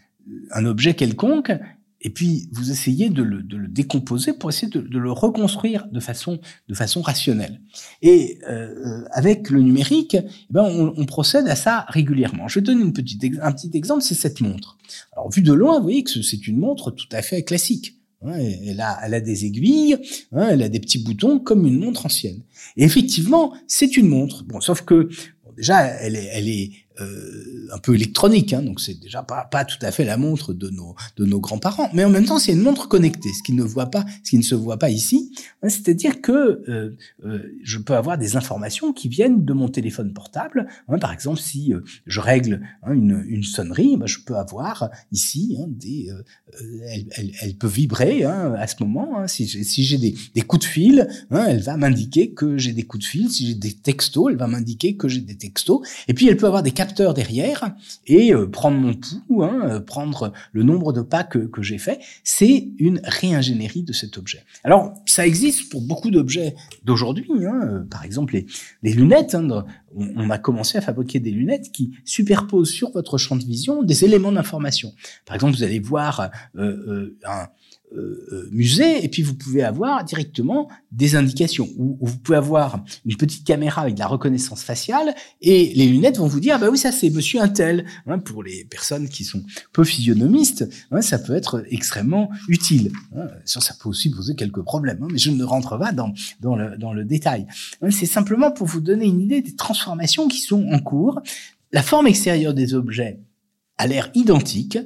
un objet quelconque et puis vous essayez de le, de le décomposer pour essayer de, de, le reconstruire de façon, de façon rationnelle. Et euh, avec le numérique, eh ben on, on, procède à ça régulièrement. Je vais donner une petite, un petit exemple, c'est cette montre. Alors vu de loin, vous voyez que c'est une montre tout à fait classique. Elle, a, elle a des aiguilles, hein, elle a des petits boutons comme une montre ancienne. Et effectivement, c'est une montre. Bon, sauf que déjà, elle est, elle est, euh, un peu électronique, hein, donc c'est déjà pas, tout à fait la montre de nos, de nos grands-parents, mais en même temps c'est une montre connectée, ce qui ne voit pas, ce qui ne se voit pas ici, hein, c'est-à-dire que euh, euh, je peux avoir des informations qui viennent de mon téléphone portable. Hein, par exemple, si je règle hein, une, une, sonnerie, ben, je peux avoir ici elle, peut vibrer à ce moment. si j'ai si des, des, coups de fil, elle va m'indiquer que j'ai des coups de fil. Si j'ai des textos, elle va m'indiquer que j'ai des textos. Et puis elle peut avoir des capteur derrière et euh, prendre mon pouls, hein, euh, prendre le nombre de pas que, j'ai fait, c'est une réingénierie de cet objet. Alors, ça existe pour beaucoup d'objets d'aujourd'hui. Hein, euh, par exemple, les, lunettes. Hein, on, on, a commencé à fabriquer des lunettes qui superposent sur votre champ de vision des éléments d'information. Par exemple, vous allez voir un euh, musée, et puis vous pouvez avoir directement des indications. Ou, vous pouvez avoir une petite caméra avec de la reconnaissance faciale, et les lunettes vont vous dire, ah bah oui, ça c'est Monsieur Intel. Hein, pour les personnes qui sont peu physionomistes, hein, ça peut être extrêmement utile. Hein, ça, peut aussi poser quelques problèmes, mais je ne rentre pas dans, dans, le, dans le détail. C'est simplement pour vous donner une idée des transformations qui sont en cours. La forme extérieure des objets a l'air identique,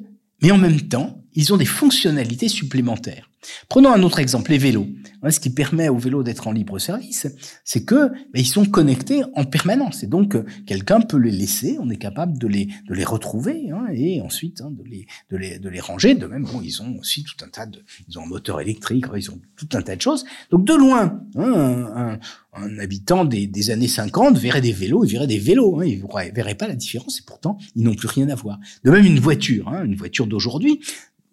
mais en même temps, ils ont des fonctionnalités supplémentaires. Prenons un autre exemple, les vélos. Ce qui permet aux vélos d'être en libre service, c'est que ben, ils sont connectés en permanence. Et donc, quelqu'un peut les laisser, on est capable de les, de les retrouver hein, et ensuite hein, de, les, de, les, de les ranger. De même, bon, ils ont aussi tout un tas de... Ils ont un moteur électrique, ils ont tout un tas de choses. Donc, de loin, hein, un, habitant des, années 50 verrait des vélos, il verrait des vélos. Il ne verrait pas la différence et pourtant, ils n'ont plus rien à voir. De même, une voiture, une voiture d'aujourd'hui,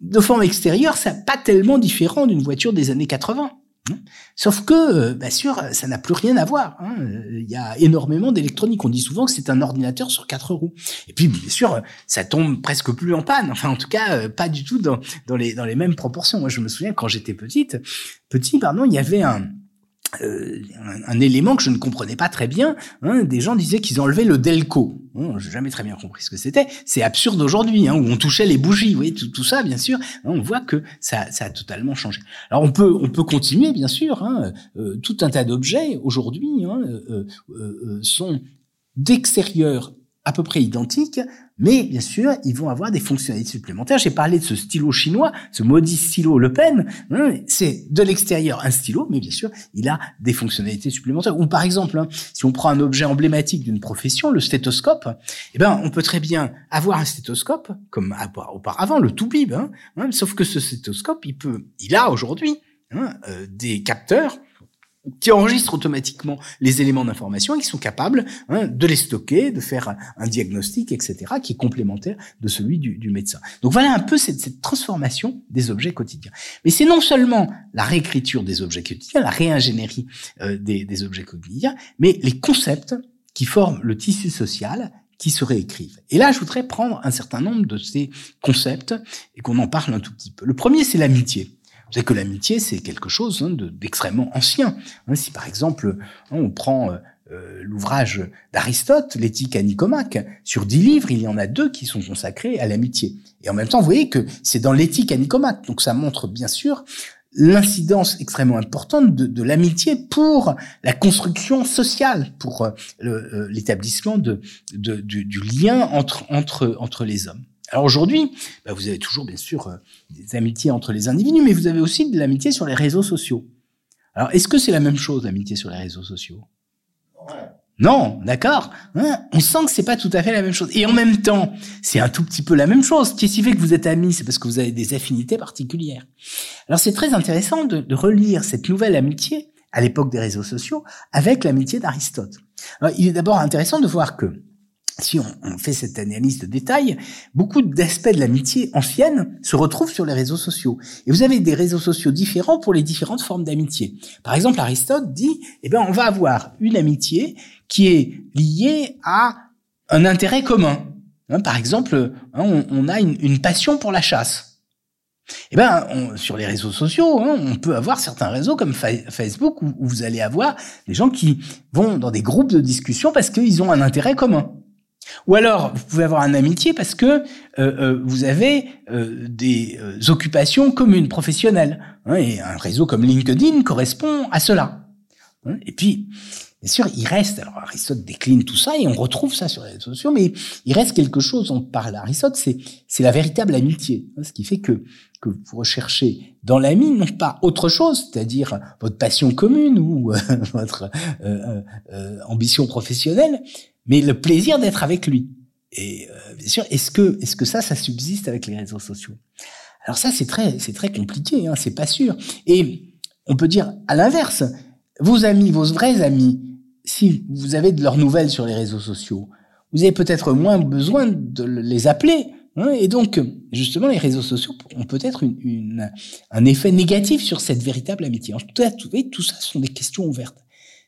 de forme extérieure, ça pas tellement différent d'une voiture des années 80. Hein. Sauf que, euh, bien sûr, ça n'a plus rien à voir. Hein. Il y a énormément d'électronique. On dit souvent que c'est un ordinateur sur quatre roues. Et puis, bien sûr, ça tombe presque plus en panne. Enfin, en tout cas, euh, pas du tout dans, les, dans les mêmes proportions. Moi, je me souviens quand j'étais petite, petit, pardon, il y avait un, euh, un, élément que je ne comprenais pas très bien. Hein, des gens disaient qu'ils enlevaient le Delco. Hein, J'ai jamais très bien compris ce que c'était. C'est absurde aujourd'hui, hein, où on touchait les bougies. Vous voyez, tout, ça, bien sûr, hein, on voit que ça, ça, a totalement changé. Alors on peut, on peut continuer, bien sûr. Hein, euh, tout un tas d'objets aujourd'hui euh, euh, sont d'extérieur à peu près identiques, mais bien sûr, ils vont avoir des fonctionnalités supplémentaires. J'ai parlé de ce stylo chinois, ce maudit stylo Le Pen. Hein, c'est de l'extérieur un stylo, mais bien sûr, il a des fonctionnalités supplémentaires. Ou par exemple, hein, si on prend un objet emblématique d'une profession, le stéthoscope, eh ben, on peut très bien avoir un stéthoscope, comme auparavant, le Toubib. Hein, hein, sauf que ce stéthoscope, il peut, il a aujourd'hui euh, des capteurs qui enregistrent automatiquement les éléments d'information et qui sont capables hein, de les stocker, de faire un diagnostic, etc., qui est complémentaire de celui du, du médecin. Donc voilà un peu cette, cette transformation des objets quotidiens. Mais c'est non seulement la réécriture des objets quotidiens, la réingénierie euh, des, des objets quotidiens, mais les concepts qui forment le tissu social qui se réécrivent. Et là, je voudrais prendre un certain nombre de ces concepts et qu'on en parle un tout petit peu. Le premier, c'est l'amitié. Savez que l'amitié, c'est quelque chose hein, d'extrêmement ancien. Hein, si par exemple, hein, on prend euh, euh, l'ouvrage d'Aristote, l'éthique à Nicomaque, sur dix livres, il y en a deux qui sont consacrés à l'amitié. Et en même temps, vous voyez que c'est dans l'éthique à Nicomaque. Donc ça montre bien sûr l'incidence extrêmement importante de, l'amitié pour la construction sociale, pour euh, l'établissement du, du, lien entre, entre, entre les hommes. Alors aujourd'hui, bah vous avez toujours bien sûr euh, des amitiés entre les individus, mais vous avez aussi de l'amitié sur les réseaux sociaux. Alors est-ce que c'est la même chose l'amitié sur les réseaux sociaux? Non, d'accord. Hein On sent que c'est pas tout à fait la même chose. Et en même temps, c'est un tout petit peu la même chose. Qu'est-ce qui fait que vous êtes amis? C'est parce que vous avez des affinités particulières. Alors c'est très intéressant de, de relire cette nouvelle amitié à l'époque des réseaux sociaux avec l'amitié d'Aristote. il est d'abord intéressant de voir que si on, fait cette analyse de détail, beaucoup d'aspects de l'amitié ancienne se retrouvent sur les réseaux sociaux. Et vous avez des réseaux sociaux différents pour les différentes formes d'amitié. Par exemple, Aristote dit, eh ben, on va avoir une amitié qui est liée à un intérêt commun. Hein, par exemple, hein, on, a une, passion pour la chasse. Eh ben, sur les réseaux sociaux, hein, on peut avoir certains réseaux comme Facebook où, où vous allez avoir des gens qui vont dans des groupes de discussion parce qu'ils ont un intérêt commun. Ou alors, vous pouvez avoir un amitié parce que euh, euh, vous avez euh, des euh, occupations communes, professionnelles. Hein, et un réseau comme LinkedIn correspond à cela. Hein, et puis, bien sûr, il reste, alors Aristote décline tout ça et on retrouve ça sur les réseaux sociaux, mais il reste quelque chose, on parle d'Aristote, c'est, c'est la véritable amitié. Hein, ce qui fait que, que vous recherchez dans l'ami non pas autre chose, c'est-à-dire votre passion commune ou votre ambition professionnelle, mais le plaisir d'être avec lui. Et euh, bien sûr, est-ce que est-ce que ça, ça subsiste avec les réseaux sociaux? Alors ça, c'est très c'est très compliqué, hein, c'est pas sûr. Et on peut dire à l'inverse, vos amis, vos vrais amis, si vous avez de leurs nouvelles sur les réseaux sociaux, vous avez peut-être moins besoin de les appeler. Hein, et donc, justement, les réseaux sociaux ont peut-être une, une, un effet négatif sur cette véritable amitié. En tout cas, tout, tout ça sont des questions ouvertes.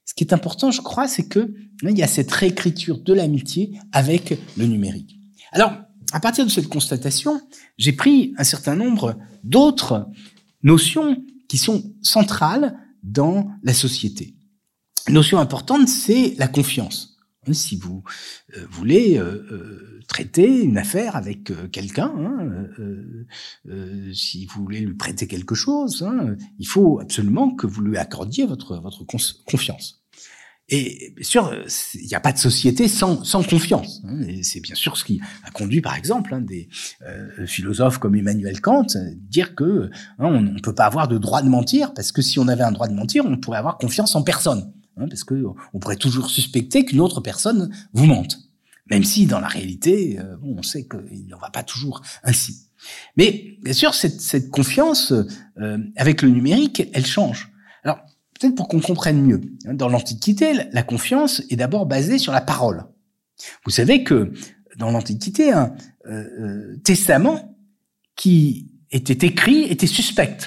Ce qui est important, je crois, c'est que hein, il y a cette réécriture de l'amitié avec le numérique. Alors, à partir de cette constatation, j'ai pris un certain nombre d'autres notions qui sont centrales dans la société. notion importante, c'est la confiance. Si vous euh, voulez euh, euh, traiter une affaire avec quelqu'un, hein, si vous voulez lui prêter quelque chose, hein, il faut absolument que vous lui accordiez votre, votre confiance. Et bien sûr, il n'y a pas de société sans, sans confiance. Hein, c'est bien sûr ce qui a conduit, par exemple, hein, des euh, philosophes comme Emmanuel Kant, dire que hein, on ne peut pas avoir de droit de mentir, parce que si on avait un droit de mentir, on pourrait avoir confiance en personne, parce que on pourrait toujours suspecter qu'une autre personne vous mente, même si dans la réalité, euh, on sait qu'il n'en va pas toujours ainsi. Mais bien sûr, cette, cette confiance euh, avec le numérique, elle change. Peut-être pour qu'on comprenne mieux. Hein, dans l'Antiquité, la confiance est d'abord basée sur la parole. Vous savez que dans l'Antiquité, un euh, euh, testament qui était écrit était suspect.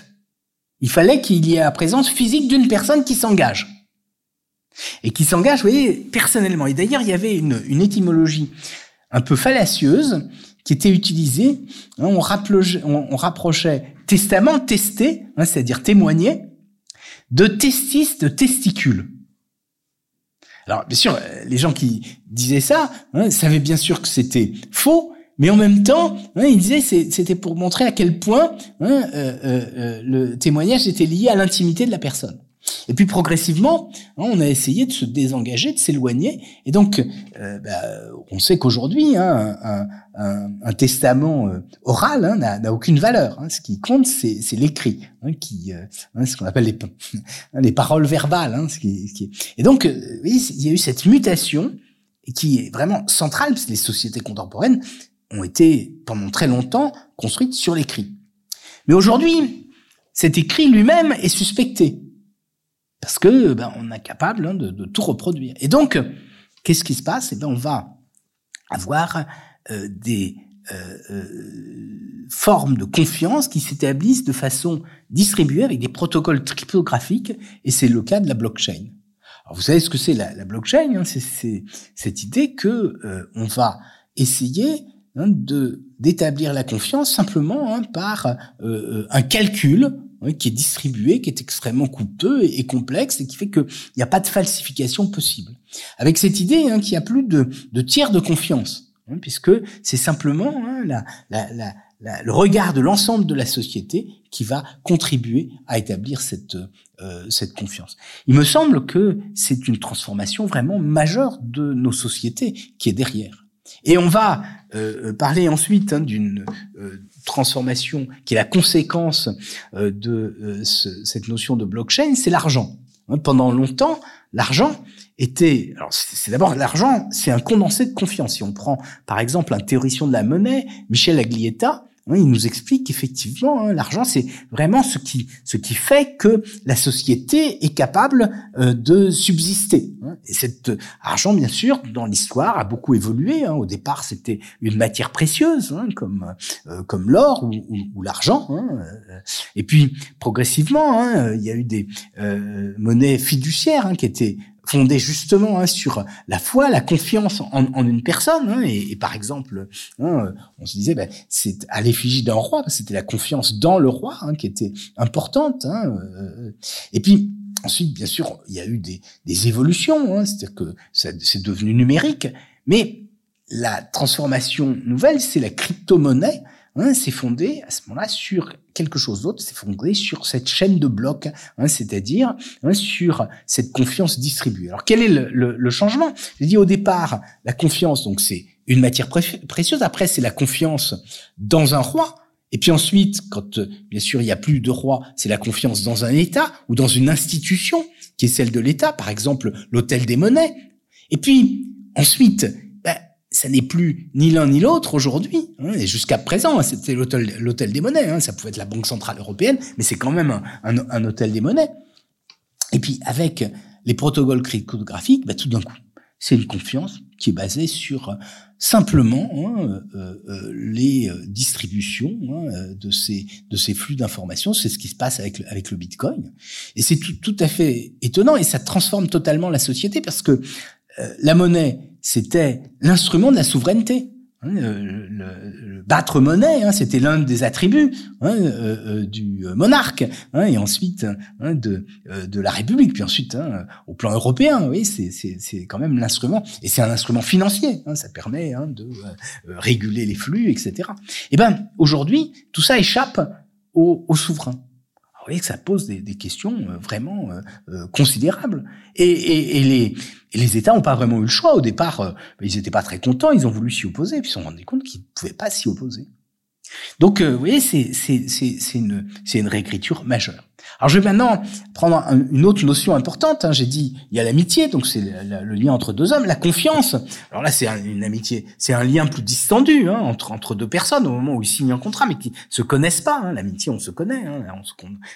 Il fallait qu'il y ait la présence physique d'une personne qui s'engage. Et qui s'engage, vous voyez, personnellement. Et d'ailleurs, il y avait une, une, étymologie un peu fallacieuse qui était utilisée. Hein, on, rapprochait testament, tester, hein, c'est-à-dire témoigner, de testis, de testicules. Alors, bien sûr, les gens qui disaient ça hein, savaient bien sûr que c'était faux, mais en même temps, hein, ils disaient c'était pour montrer à quel point hein, euh, euh, euh, le témoignage était lié à l'intimité de la personne. Et puis progressivement, hein, on a essayé de se désengager, de s'éloigner. Et donc, euh, bah, on sait qu'aujourd'hui, hein, un, testament euh, oral hein, n'a aucune valeur. Ce qui compte, c'est l'écrit, euh, ce qu'on appelle les, les paroles verbales. Et donc, oui, il y a eu cette mutation qui est vraiment centrale, parce que les sociétés contemporaines ont été pendant très longtemps construites sur l'écrit. Mais aujourd'hui, cet écrit lui-même est suspecté. Parce que ben, on est capable hein, de, de, tout reproduire. Et donc, qu'est-ce qui se passe? Eh ben, on va avoir euh, des euh, euh, formes de confiance qui s'établissent de façon distribuée avec des protocoles cryptographiques, et c'est le cas de la blockchain. Alors, vous savez ce que c'est la, la, blockchain hein? C'est cette idée que euh, on va essayer hein, de d'établir la confiance simplement hein, par euh, un calcul qui est distribué, qui est extrêmement coûteux et, complexe et qui fait qu'il n'y a pas de falsification possible. Avec cette idée hein, qu'il n'y a plus de, de, tiers de confiance, hein, puisque c'est simplement hein, la, la, la, le regard de l'ensemble de la société qui va contribuer à établir cette, euh, cette confiance. Il me semble que c'est une transformation vraiment majeure de nos sociétés qui est derrière. Et on va euh, parler ensuite hein, d'une euh, transformation qui est la conséquence euh, de euh, ce, cette notion de blockchain, c'est l'argent. Hein, pendant longtemps, l'argent était, alors c'est d'abord l'argent, c'est un condensé de confiance. Si on prend par exemple un théoricien de la monnaie, Michel Aglietta, il nous explique qu'effectivement, hein, l'argent, c'est vraiment ce qui, ce qui fait que la société est capable euh, de subsister. Hein. Et cet argent, bien sûr, dans l'histoire, a beaucoup évolué. Hein. Au départ, c'était une matière précieuse, comme, euh, comme l'or ou, l'argent. Et puis, progressivement, il y a eu des euh, monnaies fiduciaires qui étaient fondé justement hein, sur la foi, la confiance en, en une personne. Hein, et, et, par exemple, hein, on se disait, ben, c'est à l'effigie d'un roi, c'était la confiance dans le roi hein, qui était importante. Hein, euh, et puis ensuite, bien sûr, il y a eu des, des évolutions, hein, c'est-à-dire que c'est devenu numérique, mais la transformation nouvelle, c'est la crypto-monnaie Hein, c'est fondé à ce moment-là sur quelque chose d'autre, c'est fondé sur cette chaîne de blocs, hein, c'est-à-dire hein, sur cette confiance distribuée. Alors quel est le, changement? J'ai dit au départ, la confiance, donc c'est une matière précieuse, après c'est la confiance dans un roi, et puis ensuite, quand bien sûr il n'y a plus de roi, c'est la confiance dans un État ou dans une institution qui est celle de l'État, par exemple l'hôtel des monnaies. Et puis ensuite, ça n'est plus ni l'un ni l'autre aujourd'hui. Hein, et jusqu'à présent, hein, c'était l'hôtel des monnaies. Hein, ça pouvait être la Banque centrale européenne, mais c'est quand même un, un, hôtel des monnaies. Et puis avec les protocoles cryptographiques, bah, tout d'un coup, c'est une confiance qui est basée sur simplement hein, euh, euh, les euh, distributions hein, de ces de ces flux d'informations. C'est ce qui se passe avec le, avec le Bitcoin. Et c'est tout, tout à fait étonnant et ça transforme totalement la société parce que euh, la monnaie c'était l'instrument de la souveraineté. Hein, le, battre monnaie, hein, c'était l'un des attributs hein, euh, euh, du monarque, et ensuite de, de la République, puis ensuite au plan européen, oui, c'est quand même l'instrument, et c'est un instrument financier, ça permet de réguler les flux, etc. Et eh ben aujourd'hui, tout ça échappe aux, aux souverains. Voyez que ça pose des, des questions vraiment considérables, et, et, et les et les États n'ont pas vraiment eu le choix. Au départ, euh, ils n'étaient pas très contents, ils ont voulu s'y opposer, puis ils se sont rendus compte qu'ils ne pouvaient pas s'y opposer. Donc, euh, vous voyez, c'est, c'est, c'est, c'est, une, une réécriture majeure. Alors, je vais maintenant prendre une autre notion importante. Hein. J'ai dit, il y a l'amitié, donc c'est le, lien entre deux hommes, la confiance. Alors là, c'est une amitié, c'est un lien plus distendu hein, entre, entre deux personnes au moment où ils signent un contrat, mais qui se connaissent pas. Hein. L'amitié, on se connaît, hein, on se,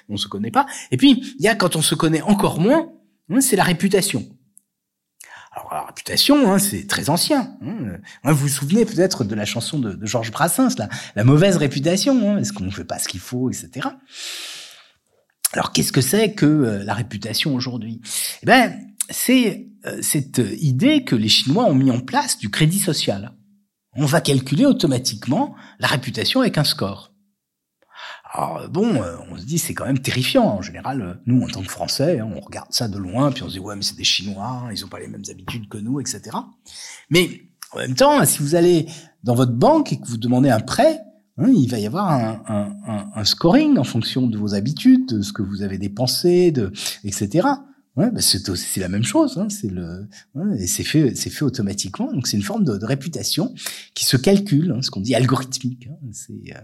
on se connaît pas. Et puis, il y a quand on se connaît encore moins, hein, c'est la réputation. La réputation, hein, c'est très ancien. Hein. Vous vous souvenez peut-être de la chanson de, Georges Brassens, la, la mauvaise réputation, hein, est-ce qu'on ne fait pas ce qu'il faut, etc. Alors qu'est-ce que c'est que euh, la réputation aujourd'hui? Eh ben, c'est euh, cette idée que les Chinois ont mis en place du crédit social. On va calculer automatiquement la réputation avec un score. Alors bon, euh, on se dit c'est quand même terrifiant. En général, euh, nous en tant que Français, hein, on regarde ça de loin, puis on se dit ouais mais c'est des Chinois, ils ont pas les mêmes habitudes que nous, etc. Mais en même temps, si vous allez dans votre banque et que vous demandez un prêt, hein, il va y avoir un, un, un, scoring en fonction de vos habitudes, de ce que vous avez dépensé, de etc. Ouais, bah c'est la même chose. Hein, c'est le, ouais, et c'est fait, c'est fait automatiquement. Donc c'est une forme de, réputation qui se calcule, hein, ce qu'on dit algorithmique. Hein, c'est, euh,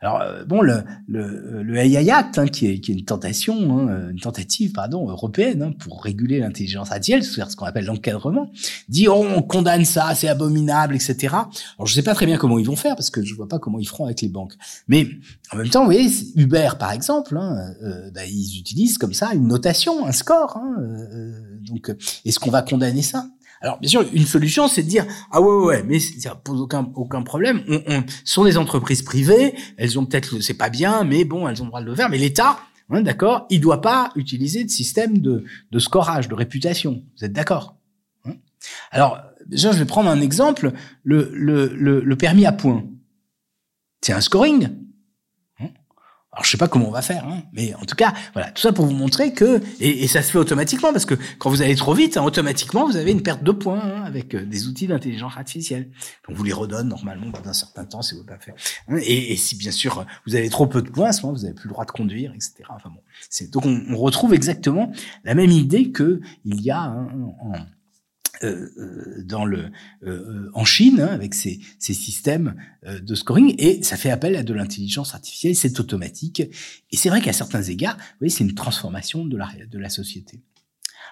alors euh, bon, le le, le Act, hein, qui, est, qui est une tentation, hein, une tentative, pardon, européenne hein, pour réguler l'intelligence artificielle, c'est-à-dire ce qu'on appelle l'encadrement, dit oh, on condamne ça, c'est abominable, etc. Alors je sais pas très bien comment ils vont faire parce que je vois pas comment ils feront avec les banques. Mais en même temps, vous voyez, Uber par exemple, euh, bah, ils utilisent comme ça une notation, un score. Hein, euh, donc est-ce qu'on va condamner ça? Alors bien sûr, une solution, c'est de dire ah ouais ouais, mais ça pose aucun problème. On, on sont des entreprises privées, elles ont peut-être c'est pas bien, mais bon, elles ont le droit de le faire. Mais l'État, hein, d'accord, il doit pas utiliser de système de scorage, de réputation. Vous êtes d'accord? Hein? Alors déjà, je vais prendre un exemple le le le, le permis à points. C'est un scoring. Alors je sais pas comment on va faire, hein, mais en tout cas, voilà, tout ça pour vous montrer que et, et ça se fait automatiquement parce que quand vous allez trop vite, hein, automatiquement vous avez une perte de points hein, avec euh, des outils d'intelligence artificielle. On vous les redonne normalement au d'un certain temps si vous pas fait. Hein, et, et, si bien sûr vous avez trop peu de points, à ce moment vous avez plus le droit de conduire, etc. Enfin bon, donc on, on, retrouve exactement la même idée que il y a hein, en dans le euh, en Chine hein, avec ces, ces systèmes de scoring et ça fait appel à de l'intelligence artificielle, c'est automatique et c'est vrai qu'à certains égards, vous voyez, c'est une transformation de la de la société.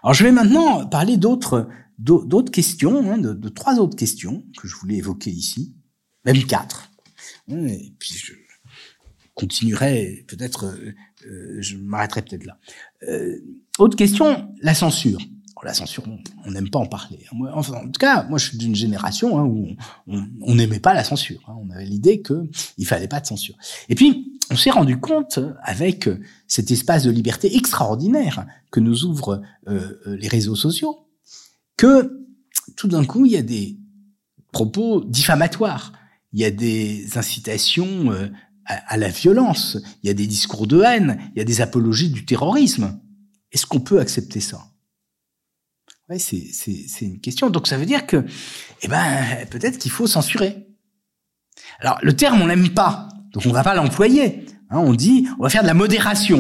Alors je vais maintenant parler d'autres d'autres questions, hein, de, de, trois autres questions que je voulais évoquer ici, même quatre. Et puis je continuerai peut-être, je m'arrêterai peut-être là. autre question, la censure la censure, on n'aime pas en parler. Enfin, en tout cas, moi, je suis d'une génération hein, où on n'aimait pas la censure. Hein. On avait l'idée que il fallait pas de censure. Et puis, on s'est rendu compte avec cet espace de liberté extraordinaire que nous ouvrent euh, les réseaux sociaux, que tout d'un coup, il y a des propos diffamatoires, il y a des incitations euh, à la violence, il y a des discours de haine, il y a des apologies du terrorisme. Est-ce qu'on peut accepter ça? Ouais, c'est une question. Donc ça veut dire que, eh ben, peut-être qu'il faut censurer. Alors le terme on l'aime pas, donc on va pas l'employer. Hein, on dit, on va faire de la modération.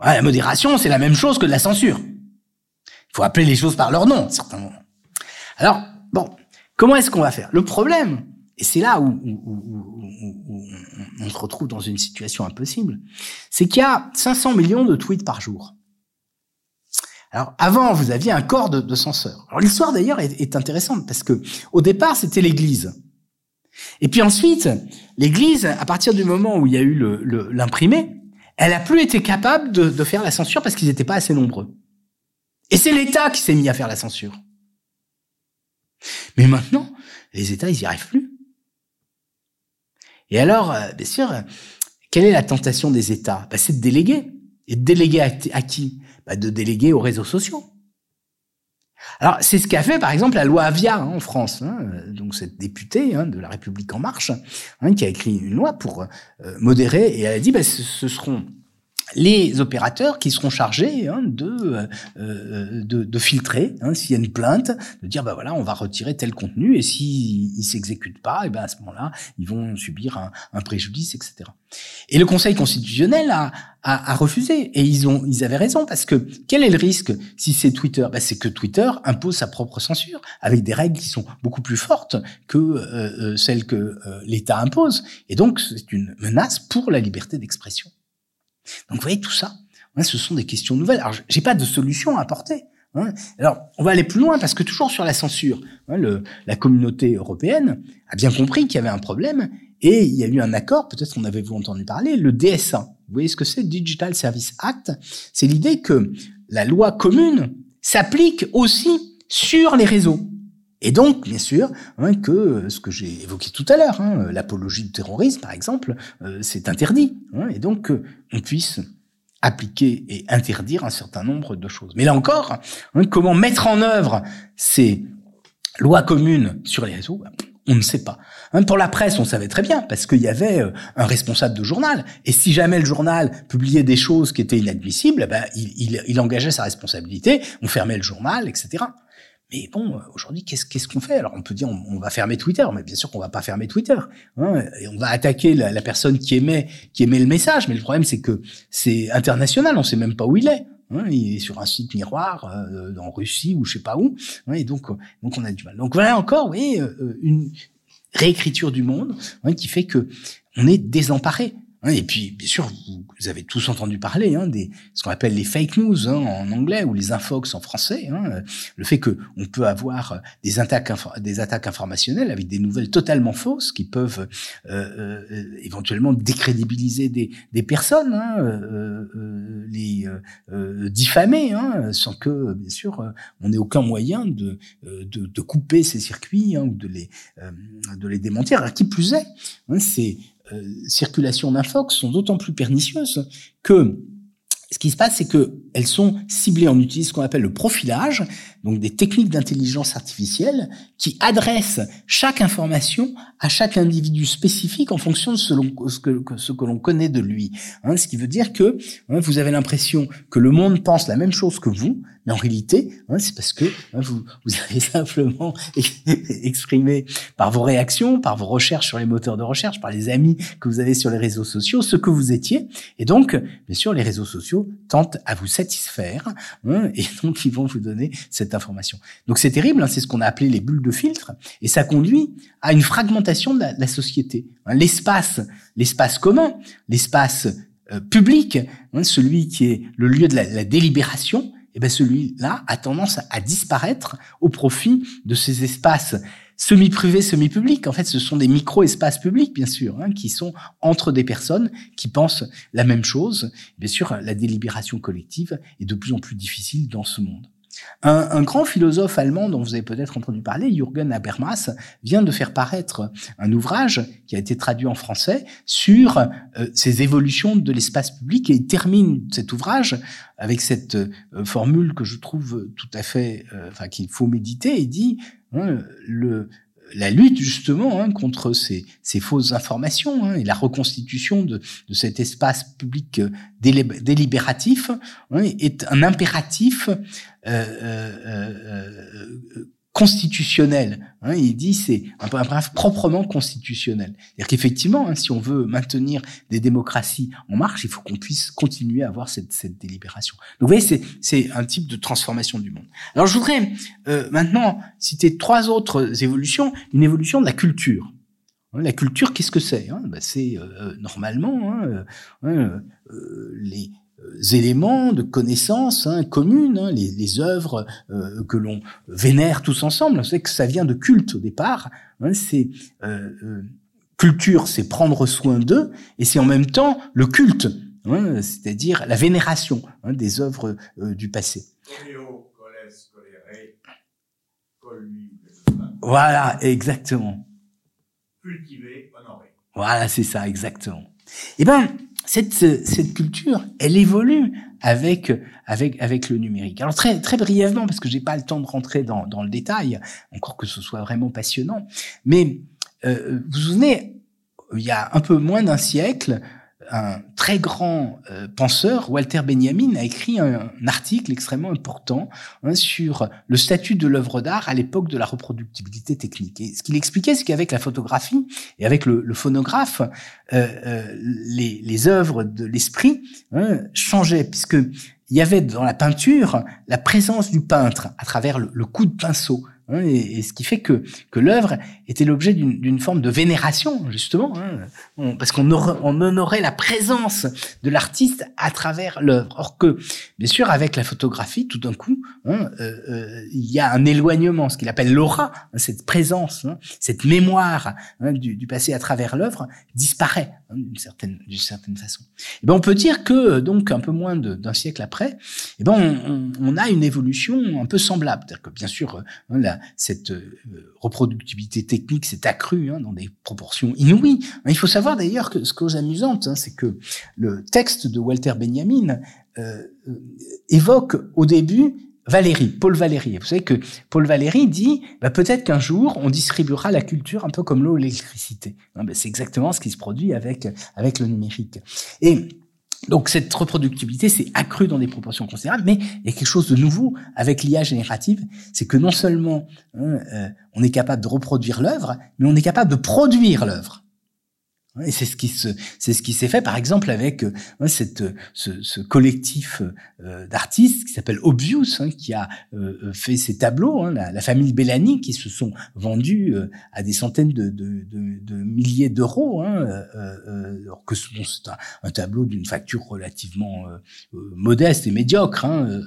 Ouais, la modération, c'est la même chose que de la censure. Il faut appeler les choses par leur nom, certainement. Alors bon, comment est-ce qu'on va faire? Le problème, et c'est là où, où, où, on se retrouve dans une situation impossible, c'est qu'il y a 500 millions de tweets par jour. Alors avant, vous aviez un corps de, de censeurs. Alors l'histoire d'ailleurs est, intéressante parce que au départ, c'était l'Église. Et puis ensuite, l'Église, à partir du moment où il y a eu l'imprimé, le, elle a plus été capable de, de faire la censure parce qu'ils n'étaient pas assez nombreux. Et c'est l'État qui s'est mis à faire la censure. Mais maintenant, les États, ils n'y arrivent plus. Et alors, euh, bien sûr, quelle est la tentation des États? Ben, C'est de déléguer. Et de déléguer à qui? Bah, de déléguer aux réseaux sociaux. Alors, c'est ce qu'a fait, par exemple, la loi Avia hein, en France. Hein, donc, cette députée hein, de la République en marche, hein, qui a écrit une loi pour euh, modérer, et elle a dit, bah, ce seront les opérateurs qui seront chargés hein, de, euh, de, de filtrer hein, s'il y a une plainte, de dire bah voilà on va retirer tel contenu et s'il ne s'exécute pas, et ben à ce moment-là ils vont subir un, un, préjudice, etc. Et le Conseil constitutionnel a, a, a, refusé et ils ont ils avaient raison parce que quel est le risque si c'est Twitter? Ben, C'est que Twitter impose sa propre censure avec des règles qui sont beaucoup plus fortes que euh, euh celles que euh, l'État impose et donc c'est une menace pour la liberté d'expression. Donc vous voyez tout ça, ce sont des questions nouvelles. Alors j'ai pas de solution à apporter. Hein. Alors on va aller plus loin parce que toujours sur la censure, hein, la communauté européenne a bien compris qu'il y avait un problème et il y a eu un accord, peut-être qu'on avait vous entendu parler, le DSA. Vous voyez ce que c'est, Digital Service Act? C'est l'idée que la loi commune s'applique aussi sur les réseaux. Et donc, bien sûr, hein, que ce que j'ai évoqué tout à l'heure, hein, l'apologie du terrorisme, par exemple, euh, c'est interdit. Hein, et donc, qu'on on puisse appliquer et interdire un certain nombre de choses. Mais là encore, hein, comment mettre en œuvre ces lois communes sur les réseaux on ne sait pas. Hein, pour la presse, on savait très bien, parce qu'il y avait euh, un responsable de journal. Et si jamais le journal publiait des choses qui étaient inadmissibles, ben, il, il, il engageait sa responsabilité, on fermait le journal, etc. Mais bon, aujourd'hui, qu'est-ce qu'on fait? Alors, on peut dire, on, va fermer Twitter, mais bien sûr qu'on va pas fermer Twitter. Hein, et on va attaquer la, personne qui émet, qui émet le message. Mais le problème, c'est que c'est international. On sait même pas où il est. Hein, il est sur un site miroir euh, en Russie ou je sais pas où. Hein, et donc, donc on a du mal. Donc voilà encore, oui, euh, une réécriture du monde hein, qui fait que on est désemparé. Hein, et puis, bien sûr, vous, avez tous entendu parler hein, des ce qu'on appelle les fake news hein, en anglais ou les infox en français. Hein, le fait que on peut avoir des attaques des attaques informationnelles avec des nouvelles totalement fausses qui peuvent euh, euh, éventuellement décrédibiliser des, des personnes, hein, euh, euh les euh, diffamer, hein, sans que, bien sûr, on n'ait aucun moyen de, de, de, couper ces circuits ou de les de les démentir. Alors, qui plus est, c'est euh, circulation d'infox sont d'autant plus pernicieuses que ce qui se passe, c'est que elles sont ciblées. On utilise ce qu'on appelle le profilage, donc des techniques d'intelligence artificielle qui adressent chaque information à chaque individu spécifique en fonction de ce, que, ce que l'on connaît de lui. Hein, ce qui veut dire que hein, vous avez l'impression que le monde pense la même chose que vous, mais en réalité, hein, c'est parce que vous, vous avez simplement exprimé par vos réactions, par vos recherches sur les moteurs de recherche, par les amis que vous avez sur les réseaux sociaux, ce que vous étiez. Et donc, bien sûr, les réseaux sociaux tentent à vous satisfaire, et donc ils vont vous donner cette information. Donc c'est terrible, hein, c'est ce qu'on a appelé les bulles de filtre, et ça conduit à une fragmentation de la, société. Hein, l'espace, l'espace commun, l'espace euh, public, hein, celui qui est le lieu de la, la délibération, eh ben celui-là a tendance à disparaître au profit de ces espaces semi-privés, semi-publics. En fait, ce sont des micro-espaces publics, bien sûr, hein, qui sont entre des personnes qui pensent la même chose. Bien sûr, la délibération collective est de plus en plus difficile dans ce monde. Un, grand philosophe allemand dont vous avez peut-être entendu parler, Jürgen Habermas, vient de faire paraître un ouvrage qui a été traduit en français sur euh, ces évolutions de l'espace public et il termine cet ouvrage avec cette euh, formule que je trouve tout à fait, euh, qu'il faut méditer. Il dit hein, la lutte justement hein, contre ces, fausses informations hein, et la reconstitution de, cet espace public délibératif est un impératif constitutionnel. Hein, il dit c'est un paragraphe proprement constitutionnel. C'est-à-dire qu'effectivement, hein, si on veut maintenir des démocraties en marche, il faut qu'on puisse continuer à avoir cette, cette délibération. Donc vous voyez, c'est un type de transformation du monde. Alors je voudrais euh, maintenant citer trois autres évolutions. Une évolution de la culture. Hein, la culture, qu'est-ce que c'est hein? Ben, C'est euh, normalement hein, euh, euh les, euh, éléments de connaissances hein, communes, hein, les, les, œuvres euh, que l'on vénère tous ensemble. C'est que ça vient de culte au départ. Hein, c'est euh, euh culture, c'est prendre soin d'eux, et c'est en même temps le culte, c'est-à-dire la vénération des œuvres du passé. Voilà, exactement. Cultiver, honorer. Voilà, c'est ça, exactement. Eh ben, cette, cette culture, elle évolue avec avec avec le numérique. Alors très très brièvement parce que j'ai pas le temps de rentrer dans dans le détail, encore que ce soit vraiment passionnant, mais euh, vous vous souvenez, il y a un peu moins d'un siècle, un très grand euh, penseur, Walter Benjamin, a écrit un, article extrêmement important hein, sur le statut de l'œuvre d'art à l'époque de la reproductibilité technique. Et ce qu'il expliquait, c'est qu'avec la photographie et avec le, phonographe, euh, euh les, les, œuvres de l'esprit hein, changeaient, puisque il y avait dans la peinture la présence du peintre à travers le, le coup de pinceau. Hein, et, ce qui fait que, que l'œuvre était l'objet d'une forme de vénération, justement, hein, parce qu'on on honorait la présence de l'artiste à travers l'œuvre. Or que, bien sûr, avec la photographie, tout d'un coup, hein, euh, euh, il y a un éloignement, ce qu'il appelle l'aura, hein, cette présence, hein, cette mémoire du, passé à travers l'œuvre disparaît d'une certaine, certaine façon. Et eh ben, on peut dire que, donc, un peu moins d'un siècle après, et eh ben, on, on, a une évolution un peu semblable. C'est-à-dire que, bien sûr, cette euh, reproductibilité technique s'est accrue hein, dans des proportions inouïes. Il faut savoir d'ailleurs que ce cause amusante, hein, c'est que le texte de Walter Benjamin euh, euh, évoque au début Valérie, Paul Valéry. Vous savez que Paul Valéry dit bah, peut-être qu'un jour on distribuera la culture un peu comme l'eau et l'électricité. Ben, c'est exactement ce qui se produit avec avec le numérique. Et donc cette reproductibilité s'est accrue dans des proportions considérables, mais il y a quelque chose de nouveau avec l'IA générative, c'est que non seulement hein, euh, on est capable de reproduire l'œuvre, mais on est capable de produire l'œuvre. Et c'est ce qui se, c'est ce qui s'est fait, par exemple, avec euh, cette, ce, ce collectif euh, d'artistes qui s'appelle Obvious, hein, qui a euh, fait ces tableaux, hein, la, famille Bellani, qui se sont vendus à des centaines de, de, de, milliers d'euros, hein, alors que c'est un, un, tableau d'une facture relativement modeste et médiocre. Hein,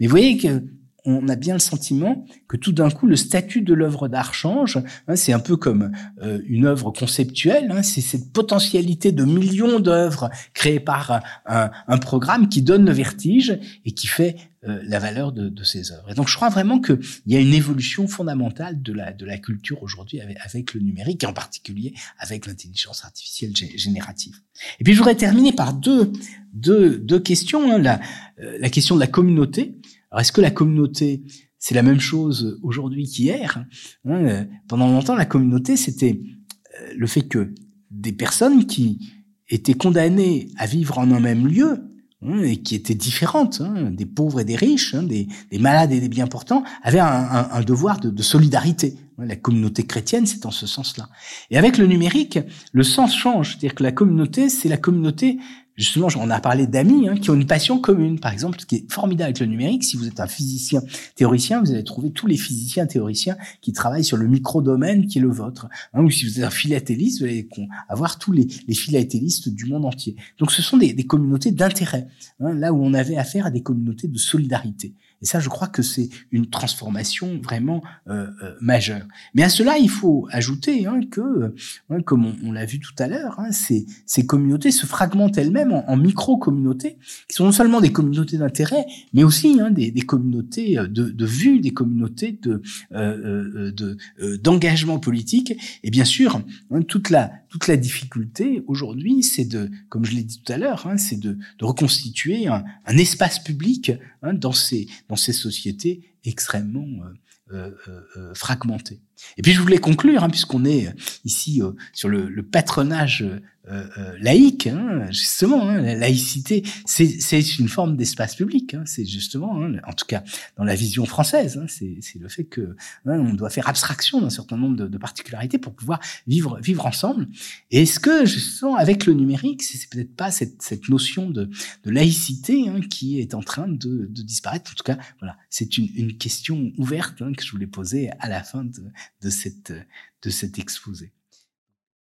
mais vous voyez que on a bien le sentiment que tout d'un coup le statut de l'œuvre d'art change. Hein, c'est un peu comme euh, une œuvre conceptuelle. Hein, c'est cette potentialité de millions d'œuvres créées par un, programme qui donne le vertige et qui fait euh, la valeur de, ces œuvres. Et donc je crois vraiment qu'il y a une évolution fondamentale de la, culture aujourd'hui avec, le numérique et en particulier avec l'intelligence artificielle générative. Et puis je voudrais terminer par deux, deux, deux questions. Hein, euh, la question de la communauté. Alors, est-ce que la communauté, c'est la même chose aujourd'hui qu'hier? Hein, euh, Pendant longtemps, la communauté, c'était euh, le fait que des personnes qui étaient condamnées à vivre en un même lieu, hein, et qui étaient différentes, hein, des pauvres et des riches, des, malades et des bien portants, avaient un, devoir de, de, solidarité. La communauté chrétienne, c'est en ce sens-là. Et avec le numérique, le sens change. C'est-à-dire que la communauté, c'est la communauté justement, on a parlé d'amis hein, qui ont une passion commune. Par exemple, ce qui est formidable avec le numérique, si vous êtes un physicien théoricien, vous allez trouver tous les physiciens théoriciens qui travaillent sur le micro-domaine qui est le vôtre. Hein, ou si vous êtes un philatéliste, vous allez avoir tous les, philatélistes du monde entier. Donc, ce sont des, des communautés d'intérêt, hein, là où on avait affaire à des communautés de solidarité. Et ça, je crois que c'est une transformation vraiment euh, euh, majeure. Mais à cela, il faut ajouter hein, que, hein, comme on, l'a vu tout à l'heure, hein, ces, ces, communautés se fragmentent elles-mêmes en, micro-communautés, qui sont non seulement des communautés d'intérêt, mais aussi hein, des, des, communautés euh, de, de vue, des communautés de euh, euh d'engagement politique. Et bien sûr, hein, toute la toute la difficulté aujourd'hui, c'est de, comme je l'ai dit tout à l'heure, hein, c'est de, reconstituer un, espace public hein, dans ces dans ces sociétés extrêmement euh, euh, euh, fragmentées. Et puis je voulais conclure, hein, puisqu'on est ici sur le patronage euh, euh, laïque, hein, justement. Hein, la laïcité, c'est une forme d'espace public. Hein, c'est justement, en tout cas dans la vision française, c'est le fait que on doit faire abstraction d'un certain nombre de, particularités pour pouvoir vivre ensemble. Est-ce que justement avec le numérique, c'est peut-être pas cette, notion de, laïcité qui est en train de, disparaître? En tout cas, voilà, c'est une, question ouverte que je voulais poser à la fin de cet exposé.